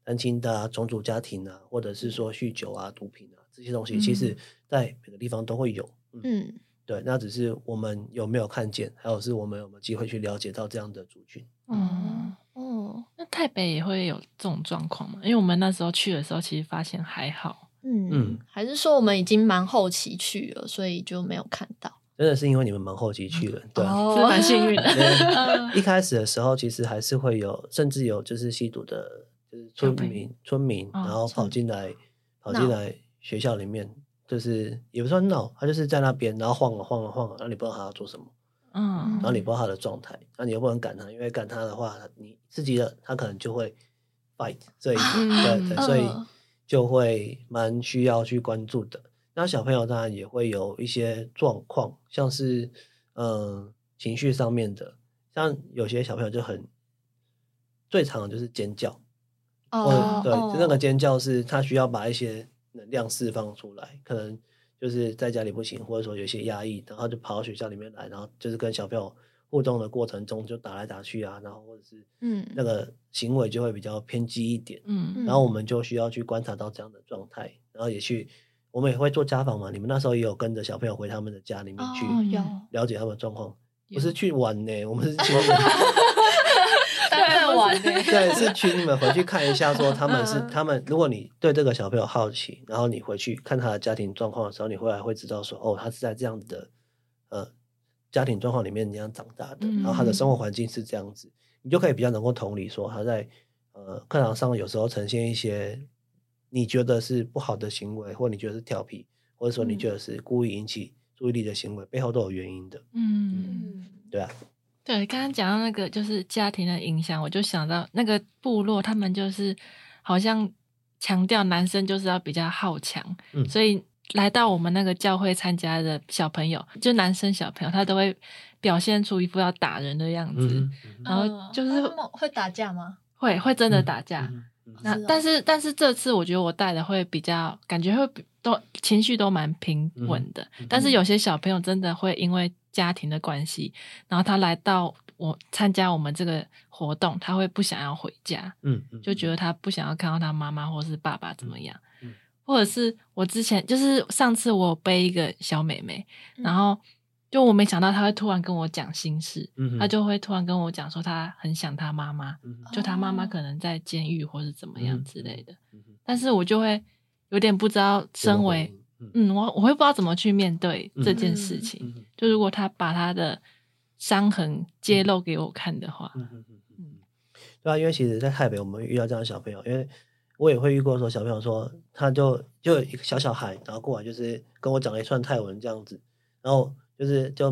Speaker 3: 单亲的啊重组家庭啊，或者是说酗酒啊、毒品啊这些东西，其实在每个地方都会有。嗯，对，那只是我们有没有看见，还有是我们有没有机会去了解到这样的族群。
Speaker 1: 哦哦，那台北也会有这种状况吗？因为我们那时候去的时候，其实发现还好。
Speaker 2: 嗯，还是说我们已经蛮后期去了，所以就没有看到。
Speaker 3: 真的是因为你们蛮后期去了，对，
Speaker 1: 是蛮幸运的。
Speaker 3: 一开始的时候，其实还是会有，甚至有就是吸毒的，就是村民村民，然后跑进来跑进来学校里面，就是也不算闹，他就是在那边，然后晃啊晃啊晃啊，然后你不知道他要做什么，嗯，然后你不知道他的状态，那你又不能赶他，因为赶他的话，你自己的他可能就会 fight，所以对对，所以。就会蛮需要去关注的。那小朋友当然也会有一些状况，像是嗯情绪上面的，像有些小朋友就很最常的就是尖叫，哦，对，就那个尖叫是他需要把一些能量释放出来，可能就是在家里不行，或者说有些压抑，然后就跑到学校里面来，然后就是跟小朋友。互动的过程中就打来打去啊，然后或者是嗯那个行为就会比较偏激一点，嗯，然后我们就需要去观察到这样的状态，然后也去我们也会做家访嘛。你们那时候也有跟着小朋友回他们的家里面去了解他们的状况，不是去玩呢，我们是去
Speaker 2: 玩呢，
Speaker 3: 对，是去你们回去看一下，说他们是他们。如果你对这个小朋友好奇，然后你回去看他的家庭状况的时候，你回来会知道说，哦，他是在这样子的，呃。家庭状况里面这样长大的，然后他的生活环境是这样子，你就可以比较能够同理说他在呃课堂上有时候呈现一些你觉得是不好的行为，或你觉得是调皮，或者说你觉得是故意引起注意力的行为，背后都有原因的。嗯，对啊，
Speaker 1: 对，刚刚讲到那个就是家庭的影响，我就想到那个部落，他们就是好像强调男生就是要比较好强，所以。来到我们那个教会参加的小朋友，就男生小朋友，他都会表现出一副要打人的样子，然后就是
Speaker 2: 会打架吗？
Speaker 1: 会会真的打架。那但是但是这次我觉得我带的会比较感觉会都情绪都蛮平稳的，但是有些小朋友真的会因为家庭的关系，然后他来到我参加我们这个活动，他会不想要回家，嗯，就觉得他不想要看到他妈妈或是爸爸怎么样。或者是我之前就是上次我背一个小妹妹，然后就我没想到她会突然跟我讲心事，她就会突然跟我讲说她很想她妈妈，就她妈妈可能在监狱或是怎么样之类的，但是我就会有点不知道，身为嗯。我我会不知道怎么去面对这件事情，就如果她把她的伤痕揭露给我看的话，嗯。
Speaker 3: 对啊，因为其实，在台北我们遇到这样的小朋友，因为。我也会遇过说小朋友说，他就就一个小小孩，然后过来就是跟我讲了一串泰文这样子，然后就是就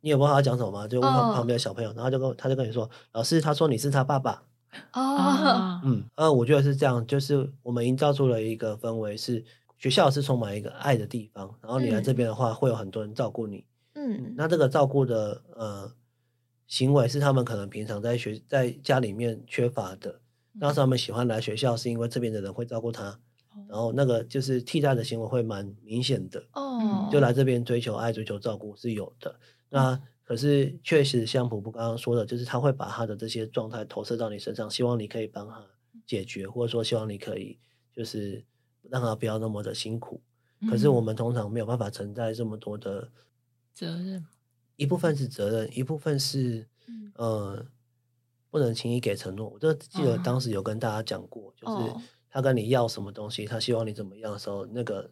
Speaker 3: 你也不知道他讲什么吗？就问旁边的小朋友，然后就跟他就跟你说，老师他说你是他爸爸哦，嗯呃，我觉得是这样，就是我们营造出了一个氛围，是学校是充满一个爱的地方，然后你来这边的话会有很多人照顾你，嗯，那这个照顾的呃行为是他们可能平常在学在家里面缺乏的，那他们喜欢来学校是因为这边的人会照顾他，然后那个就是替代的行为会蛮明显的哦，就来这边追求爱、追求照顾是有的。那可是确实像普普刚刚说的，就是他会把他的这些状态投射到你身上，希望你可以帮他解决，或者说希望你可以就是让他不要那么的辛苦。可是我们通常没有办法承担这么多的
Speaker 1: 责任，
Speaker 3: 一部分是责任，一部分是呃不能轻易给承诺。我就记得当时有跟大家讲过，就是他跟你要什么东西，他希望你怎么样的时候，那个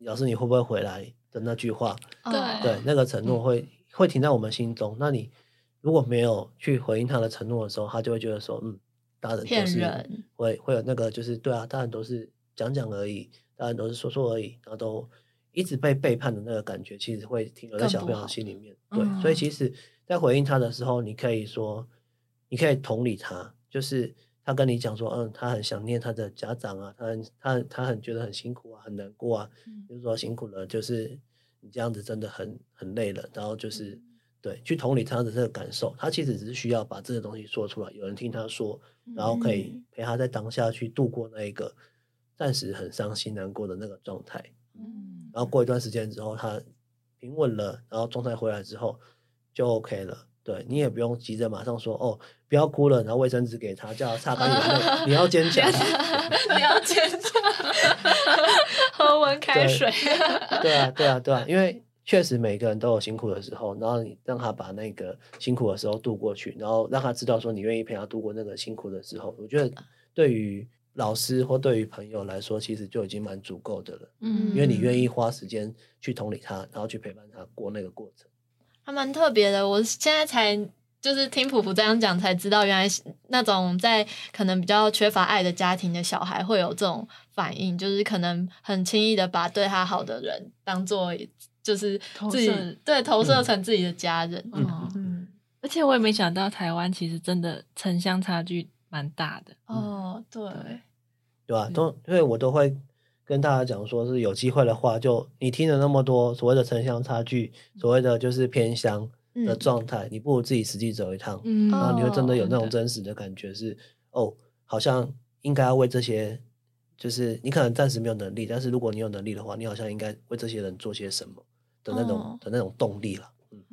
Speaker 3: 老师你会不会回来的那句话，
Speaker 1: 对
Speaker 3: 对，那个承诺会会停在我们心中。那你如果没有去回应他的承诺的时候，他就会觉得说，嗯，大人都是会会有那个就是对啊，大人都是讲讲而已。大人都是说说而已，然后都一直被背叛的那个感觉，其实会停留在小朋友心里面。对，所以其实，在回应他的时候，你可以说，你可以同理他，就是他跟你讲说，嗯，他很想念他的家长啊，他很他他很觉得很辛苦啊，很难过啊，就是说辛苦了，就是你这样子真的很很累了，然后就是对，去同理他的这个感受，他其实只是需要把这个东西说出来，有人听他说，然后可以陪他在当下去度过那一个。暂时很伤心难过的那个状态，嗯，然后过一段时间之后，他平稳了，然后状态回来之后就 OK 了。对你也不用急着马上说哦，不要哭了，然后卫生纸给他，叫他擦干眼泪。你要坚强，
Speaker 2: 你要坚强，喝温开水。
Speaker 3: 对啊，对啊，对啊，因为确实每个人都有辛苦的时候，然后你让他把那个辛苦的时候度过去，然后让他知道说你愿意陪他度过那个辛苦的时候，我觉得对于。老师或对于朋友来说，其实就已经蛮足够的了。嗯，因为你愿意花时间去同理他，然后去陪伴他过那个过程，
Speaker 2: 还蛮特别的。我现在才就是听普普这样讲，才知道原来那种在可能比较缺乏爱的家庭的小孩会有这种反应，就是可能很轻易的把对他好的人当做就是自己对投射成自己的家人。
Speaker 1: 嗯，而且我也没想到台湾其实真的城乡差距。蛮大的
Speaker 2: 哦，对，
Speaker 3: 对啊？都因为我都会跟大家讲说，是有机会的话，就你听了那么多所谓的城乡差距，所谓的就是偏乡的状态，你不如自己实际走一趟，然后你会真的有那种真实的感觉，是哦，好像应该要为这些，就是你可能暂时没有能力，但是如果你有能力的话，你好像应该为这些人做些什么的那种的那种动力了。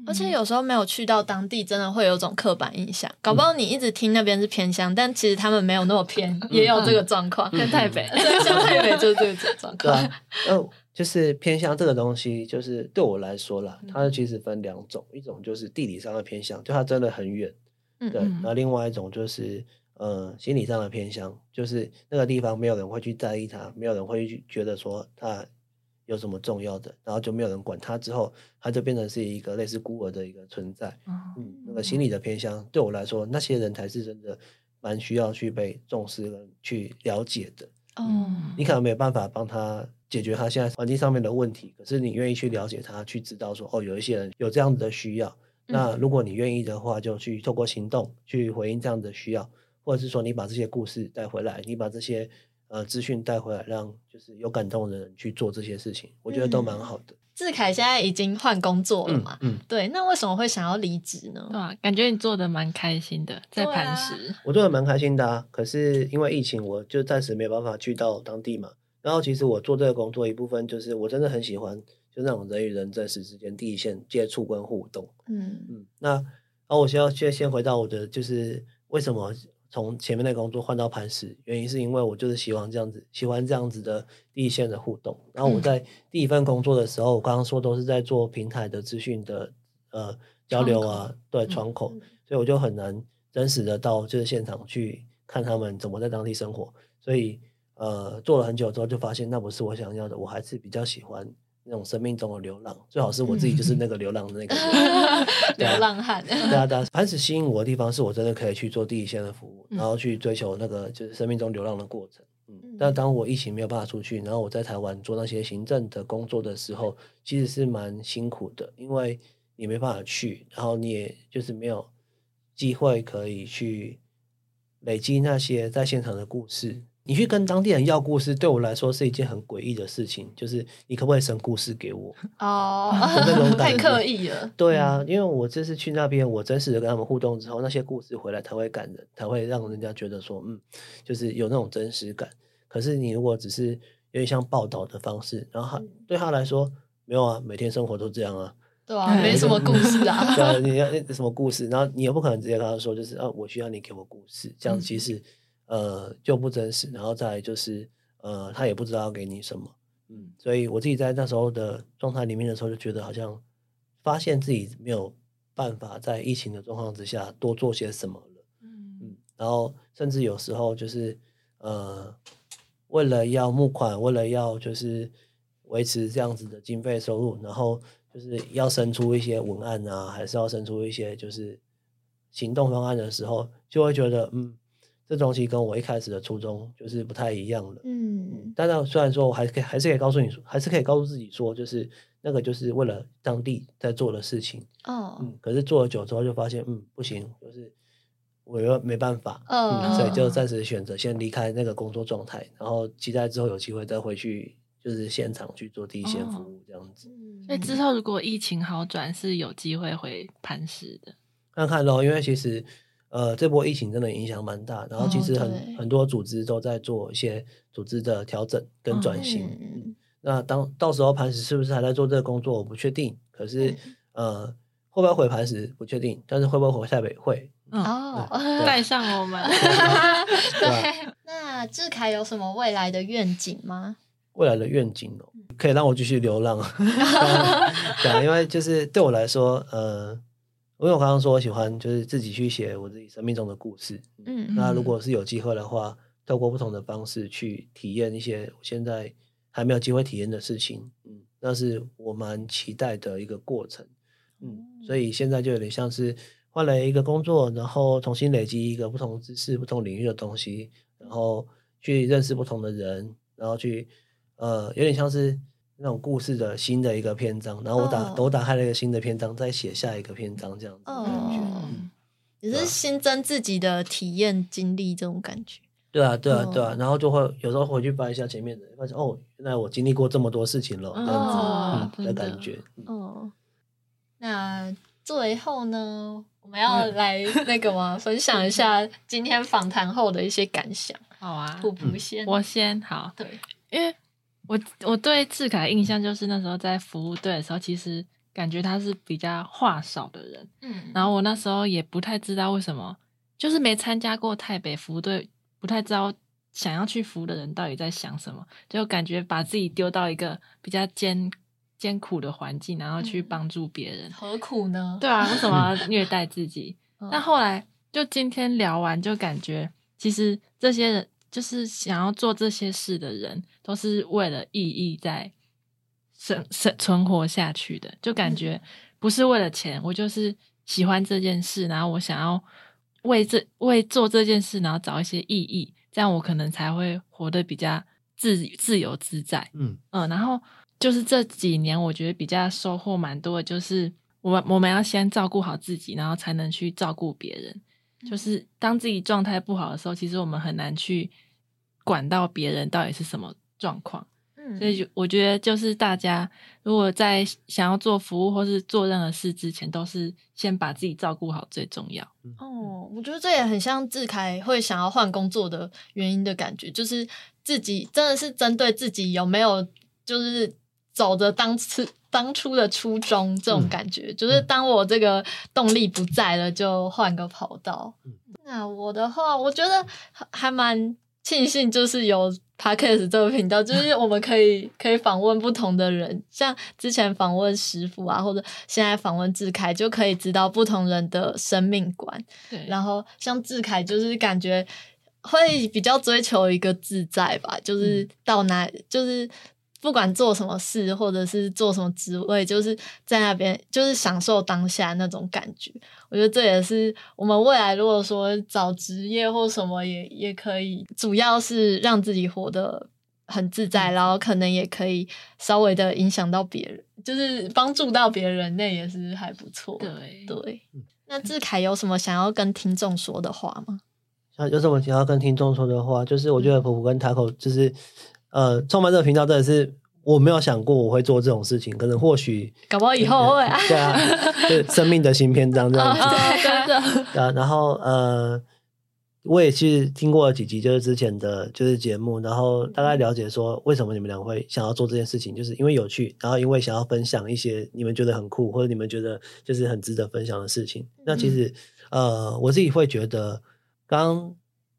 Speaker 2: 而且有时候没有去到当地，真的会有种刻板印象。搞不好你一直听那边是偏乡，但其实他们没有那么偏，也有这个状况。
Speaker 1: 跟台北，
Speaker 2: 像台北就是这个状况。
Speaker 3: 嗯，就是偏乡这个东西，就是对我来说啦，它其实分两种，一种就是地理上的偏乡，就它真的很远。嗯。对，那另外一种就是呃心理上的偏乡，就是那个地方没有人会去在意它，没有人会去觉得说它。有什么重要的，然后就没有人管他，之后他就变成是一个类似孤儿的一个存在。嗯，那个心理的偏向，对我来说，那些人才是真的蛮需要去被重视跟去了解的。哦，你可能没有办法帮他解决他现在环境上面的问题，可是你愿意去了解他，去知道说，哦，有一些人有这样子的需要。那如果你愿意的话，就去透过行动去回应这样的需要，或者是说你把这些故事带回来，你把这些。呃，资讯带回来，让就是有感动的人去做这些事情，我觉得都蛮好的。
Speaker 2: 志凯现在已经换工作了嘛？嗯，对。那为什么会想要离职呢？
Speaker 1: 对啊，感觉你做的蛮开心的，在磐石。
Speaker 3: 我做的蛮开心的啊，可是因为疫情，我就暂时没有办法去到当地嘛。然后其实我做这个工作一部分就是我真的很喜欢，就那种人与人真实之间第一线接触跟互动。嗯嗯。那然后我先要先先回到我的，就是为什么？从前面的工作换到磐石，原因是因为我就是喜欢这样子，喜欢这样子的第一线的互动。然后我在第一份工作的时候，我刚刚说都是在做平台的资讯的呃交流啊，对窗口，所以我就很难真实的到就是现场去看他们怎么在当地生活。所以呃做了很久之后，就发现那不是我想要的，我还是比较喜欢。那种生命中的流浪，最好是我自己就是那个流浪的那个
Speaker 2: 流浪汉。对
Speaker 3: 啊，对啊。凡是吸引我的地方，是我真的可以去做第一线的服务，然后去追求那个就是生命中流浪的过程。嗯。但当我疫情没有办法出去，然后我在台湾做那些行政的工作的时候，其实是蛮辛苦的，因为你没办法去，然后你也就是没有机会可以去累积那些在现场的故事，你去跟当地人要故事，对我来说是一件很诡异的事情。就是你可不可以生故事给我？
Speaker 2: 哦，太刻意了。
Speaker 3: 对啊，因为我这次去那边，我真实的跟他们互动之后，那些故事回来才会感人，才会让人家觉得说，嗯，就是有那种真实感。可是你如果只是有点像报道的方式，然后他对他来说没有啊，每天生活都这样啊。
Speaker 2: 对啊，没什么故事啊。
Speaker 3: 对啊，你要什么故事？然后你也不可能直接跟他说，就是啊，我需要你给我故事。这样其实呃就不真实。然后再就是呃，他也不知道要给你什么。嗯，所以我自己在那时候的状态里面的时候，就觉得好像发现自己没有办法在疫情的状况之下多做些什么了。嗯嗯，然后甚至有时候就是呃，为了要募款，为了要就是维持这样子的经费收入，然后。就是要生出一些文案啊，还是要生出一些就是行动方案的时候，就会觉得嗯，这东西跟我一开始的初衷就是不太一样的。嗯，但是虽然说我还可以，还是可以告诉你说，还是可以告诉自己说，就是那个就是为了当地在做的事情。哦，嗯，可是做了久之后就发现，嗯，不行，就是我又没办法，嗯，所以就暂时选择先离开那个工作状态，然后期待之后有机会再回去。就是现场去做第一线服务这样子，
Speaker 1: 所以之后如果疫情好转，是有机会回磐石的。
Speaker 3: 看看咯，因为其实呃这波疫情真的影响蛮大，然后其实很很多组织都在做一些组织的调整跟转型。那当到时候磐石是不是还在做这个工作，我不确定。可是呃会不会回磐石不确定，但是会不会回台北会
Speaker 2: 哦
Speaker 1: 带上我们。
Speaker 2: 对，那志凯有什么未来的愿景吗？
Speaker 3: 未来的愿景哦，可以让我继续流浪，对啊，因为就是对我来说，呃，因为我刚刚说我喜欢就是自己去写我自己生命中的故事，嗯，那如果是有机会的话，透过不同的方式去体验一些我现在还没有机会体验的事情，嗯，那是我蛮期待的一个过程，嗯，所以现在就有点像是换了一个工作，然后重新累积一个不同知识、不同领域的东西，然后去认识不同的人，然后去。呃，有点像是那种故事的新的一个篇章，然后我打我打开了一个新的篇章，再写下一个篇章，这样子感觉，
Speaker 2: 也是新增自己的体验经历这种感觉。
Speaker 3: 对啊，对啊，对啊，然后就会有时候回去翻一下前面的，发现哦，原来我经历过这么多事情了，这样子的感觉。
Speaker 2: 哦，那最后呢，我们要来那个吗？分享一下今天访谈后的一些感想。
Speaker 1: 好啊，
Speaker 2: 普普先，
Speaker 1: 我先好。
Speaker 2: 对，
Speaker 1: 因为。我我对志凯印象就是那时候在服务队的时候，其实感觉他是比较话少的人。嗯，然后我那时候也不太知道为什么，就是没参加过台北服务队，不太知道想要去服务的人到底在想什么，就感觉把自己丢到一个比较艰艰苦的环境，然后去帮助别人，
Speaker 2: 何苦呢？
Speaker 1: 对啊，为什么要虐 待自己？但后来就今天聊完，就感觉其实这些人。就是想要做这些事的人，都是为了意义在生生存活下去的。就感觉不是为了钱，我就是喜欢这件事，然后我想要为这为做这件事，然后找一些意义，这样我可能才会活得比较自自由自在。嗯嗯，然后就是这几年，我觉得比较收获蛮多的，就是我们我们要先照顾好自己，然后才能去照顾别人。就是当自己状态不好的时候，其实我们很难去。管到别人到底是什么状况，嗯，所以我觉得就是大家如果在想要做服务或是做任何事之前，都是先把自己照顾好最重要。
Speaker 2: 哦，我觉得这也很像志凯会想要换工作的原因的感觉，就是自己真的是针对自己有没有就是走着当初当初的初衷这种感觉，就是当我这个动力不在了，就换个跑道。那我的话，我觉得还蛮。庆幸就是有 podcast 这个频道，就是我们可以可以访问不同的人，像之前访问师傅啊，或者现在访问志凯，就可以知道不同人的生命观。
Speaker 1: 对，
Speaker 2: 然后像志凯，就是感觉会比较追求一个自在吧，就是到哪就是。不管做什么事，或者是做什么职位，就是在那边，就是享受当下那种感觉。我觉得这也是我们未来如果说找职业或什么，也也可以，主要是让自己活得很自在，然后可能也可以稍微的影响到别人，就是帮助到别人，那也是还不错。
Speaker 1: 对
Speaker 2: 对，那志凯有什么想要跟听众说的话吗？
Speaker 3: 像有什么想要跟听众说的话，就是我觉得普普跟 Taco 就是呃，创办这个频道真的是我没有想过我会做这种事情，可能或许
Speaker 2: 搞不好以后会啊，
Speaker 3: 对啊，是生命的新篇章这样子，
Speaker 1: 真的
Speaker 3: 啊，然后呃。我也是听过几集，就是之前的就是节目，然后大概了解说为什么你们俩会想要做这件事情，就是因为有趣，然后因为想要分享一些你们觉得很酷或者你们觉得就是很值得分享的事情。那其实呃，我自己会觉得，刚刚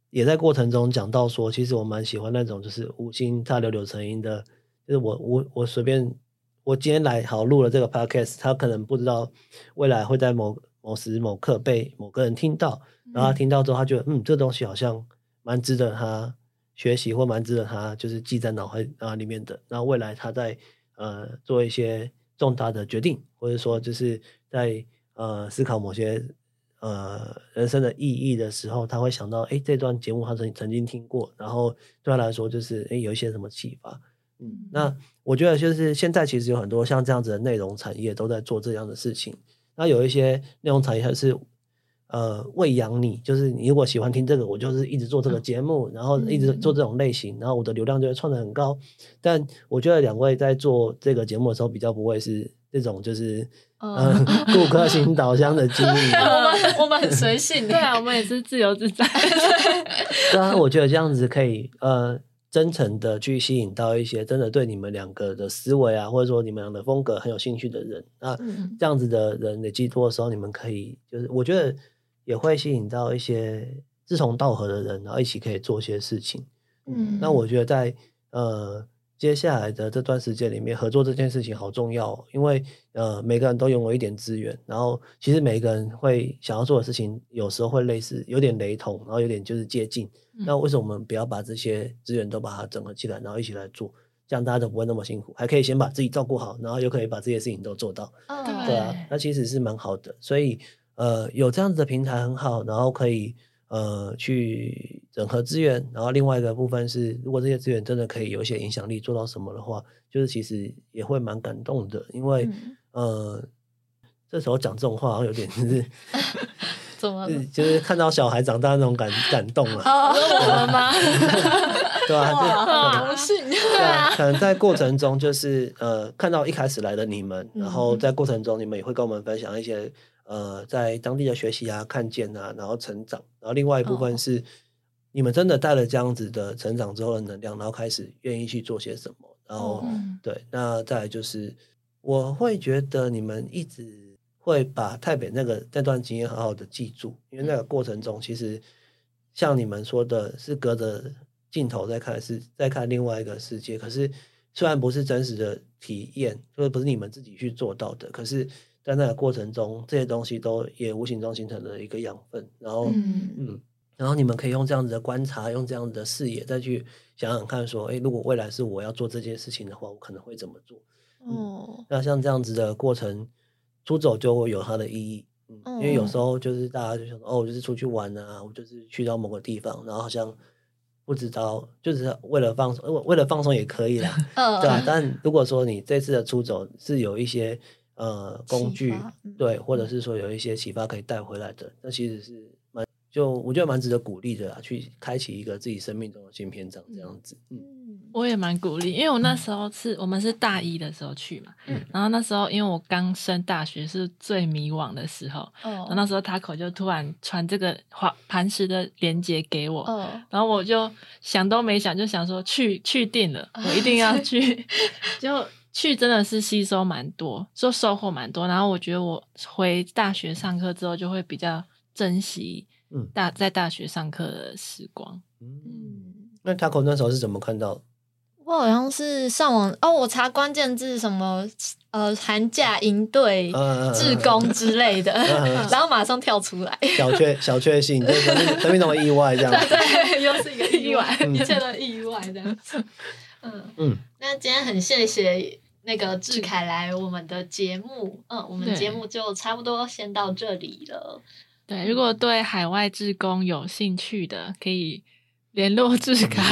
Speaker 3: 也在过程中讲到说，其实我蛮喜欢那种就是无心插柳柳成荫的，就是我我我随便我今天来好录了这个 podcast，他可能不知道未来会在某某时某刻被某个人听到。然后他听到之后，他觉得嗯，这东西好像蛮值得他学习，或蛮值得他就是记在脑海啊里面的。然后未来他在呃做一些重大的决定，或者说就是在呃思考某些呃人生的意义的时候，他会想到哎这段节目他曾曾经听过，然后对他来说就是哎有一些什么启发。嗯，那我觉得就是现在其实有很多像这样子的内容产业都在做这样的事情。那有一些内容产业还是。呃，喂养你，就是你如果喜欢听这个，我就是一直做这个节目，然后一直做这种类型，然后我的流量就会创的很高。但我觉得两位在做这个节目的时候，比较不会是这种就是嗯 顾客型导向的经营。
Speaker 2: 我们我们很随性，
Speaker 1: 对啊，我们也是自由自在。
Speaker 3: 对啊，我觉得这样子可以呃真诚的去吸引到一些真的对你们两个的思维啊，或者说你们俩的风格很有兴趣的人。那这样子的人累积多的时候，你们可以就是我觉得。也会吸引到一些志同道合的人，然后一起可以做些事情。嗯，那我觉得在呃接下来的这段时间里面，合作这件事情好重要，因为呃每个人都拥有一点资源，然后其实每一个人会想要做的事情，有时候会类似，有点雷同，然后有点就是接近。那为什么我们不要把这些资源都把它整合起来，然后一起来做，这样大家都不会那么辛苦，还可以先把自己照顾好，然后又可以把这些事情都做到。对啊，那其实是蛮好的，所以。呃，有这样子的平台很好，然后可以呃去整合资源，然后另外一个部分是，如果这些资源真的可以有一些影响力，做到什么的话，就是其实也会蛮感动的，因为呃这时候讲这种话好像有点就是
Speaker 2: 怎么
Speaker 3: 就是看到小孩长大那种感感动了，
Speaker 1: 我们吗？
Speaker 3: 对
Speaker 2: 啊，荣幸。
Speaker 3: 对啊，可能在过程中就是呃看到一开始来的你们，然后在过程中你们也会跟我们分享一些。呃，在当地的学习啊，看见啊，然后成长，然后另外一部分是你们真的带了这样子的成长之后的能量，然后开始愿意去做些什么，然后对，那再来就是我会觉得你们一直会把台北那个那段经验好好的记住，因为那个过程中其实像你们说的是隔着镜头在看，是在看另外一个世界，可是虽然不是真实的体验，就是不是你们自己去做到的，可是。在那个过程中，这些东西都也无形中形成了一个养分，然后，嗯，然后你们可以用这样子的观察，用这样子的视野，再去想想看，说，哎，如果未来是我要做这件事情的话，我可能会怎么做？哦，那像这样子的过程，出走就会有它的意义，嗯，因为有时候就是大家就想，哦，我就是出去玩啊，我就是去到某个地方，然后好像不知道，就是为了放松，为了放松也可以啦，对吧？但如果说你这次的出走是有一些。呃，工具对，或者是说有一些启发可以带回来的，那其实是蛮就我觉得蛮值得鼓励的啦，去开启一个自己生命中的新篇章这样子。嗯，
Speaker 1: 我也蛮鼓励，因为我那时候是我们是大一的时候去嘛，嗯，然后那时候因为我刚升大学是最迷惘的时候，哦，那时候他口就突然传这个滑磐石的链接给我，哦，然后我就想都没想就想说去去定了，我一定 要去，就。去真的是吸收蛮多，就收获蛮多。然后我觉得我回大学上课之后，就会比较珍惜大在大学上课的时光。
Speaker 3: 嗯，那 Taco 那时候是怎么看到？
Speaker 2: 我好像是上网哦，我查关键字什么呃寒假营队、志工之类的，然后马上跳出来。
Speaker 3: 小确小确幸，就是生命中的意外这样。
Speaker 2: 对，又是一个意外，一切都意外这样。嗯嗯，那今天很谢谢。那个志凯来我们的节目，嗯，我们节目就差不多先到这里了。
Speaker 1: 对，如果对海外志工有兴趣的，可以联络志凯，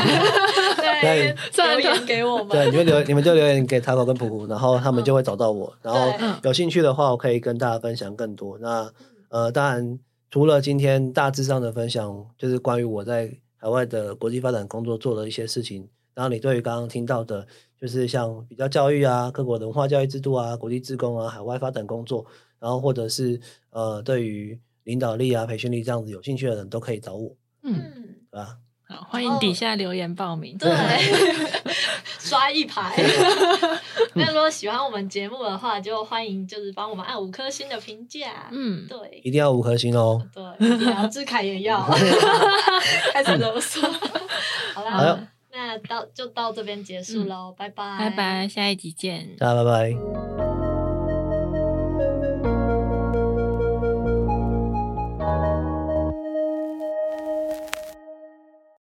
Speaker 2: 对，留言给我们。
Speaker 3: 对，你们留，你们就留言给塔口跟普普，然后他们就会找到我。然后有兴趣的话，我可以跟大家分享更多。那呃，当然除了今天大致上的分享，就是关于我在海外的国际发展工作做的一些事情，然后你对于刚刚听到的，就是像比较教育啊、各国文化教育制度啊、国际职工啊、海外发展工作，然后或者是呃对于领导力啊、培训力这样子有兴趣的人都可以找我，嗯，对吧？
Speaker 1: 好，欢迎底下留言报名。
Speaker 2: 对，刷一排。那如果喜欢我们节目的话，就欢迎就是帮我们按五颗星的评价。嗯，对，
Speaker 3: 一定要五颗星
Speaker 2: 哦。对，然后志凯也要。开始啰嗦。好啦，那到就到这边结束喽，拜拜，
Speaker 1: 拜拜，下一集见。
Speaker 3: 大家拜拜。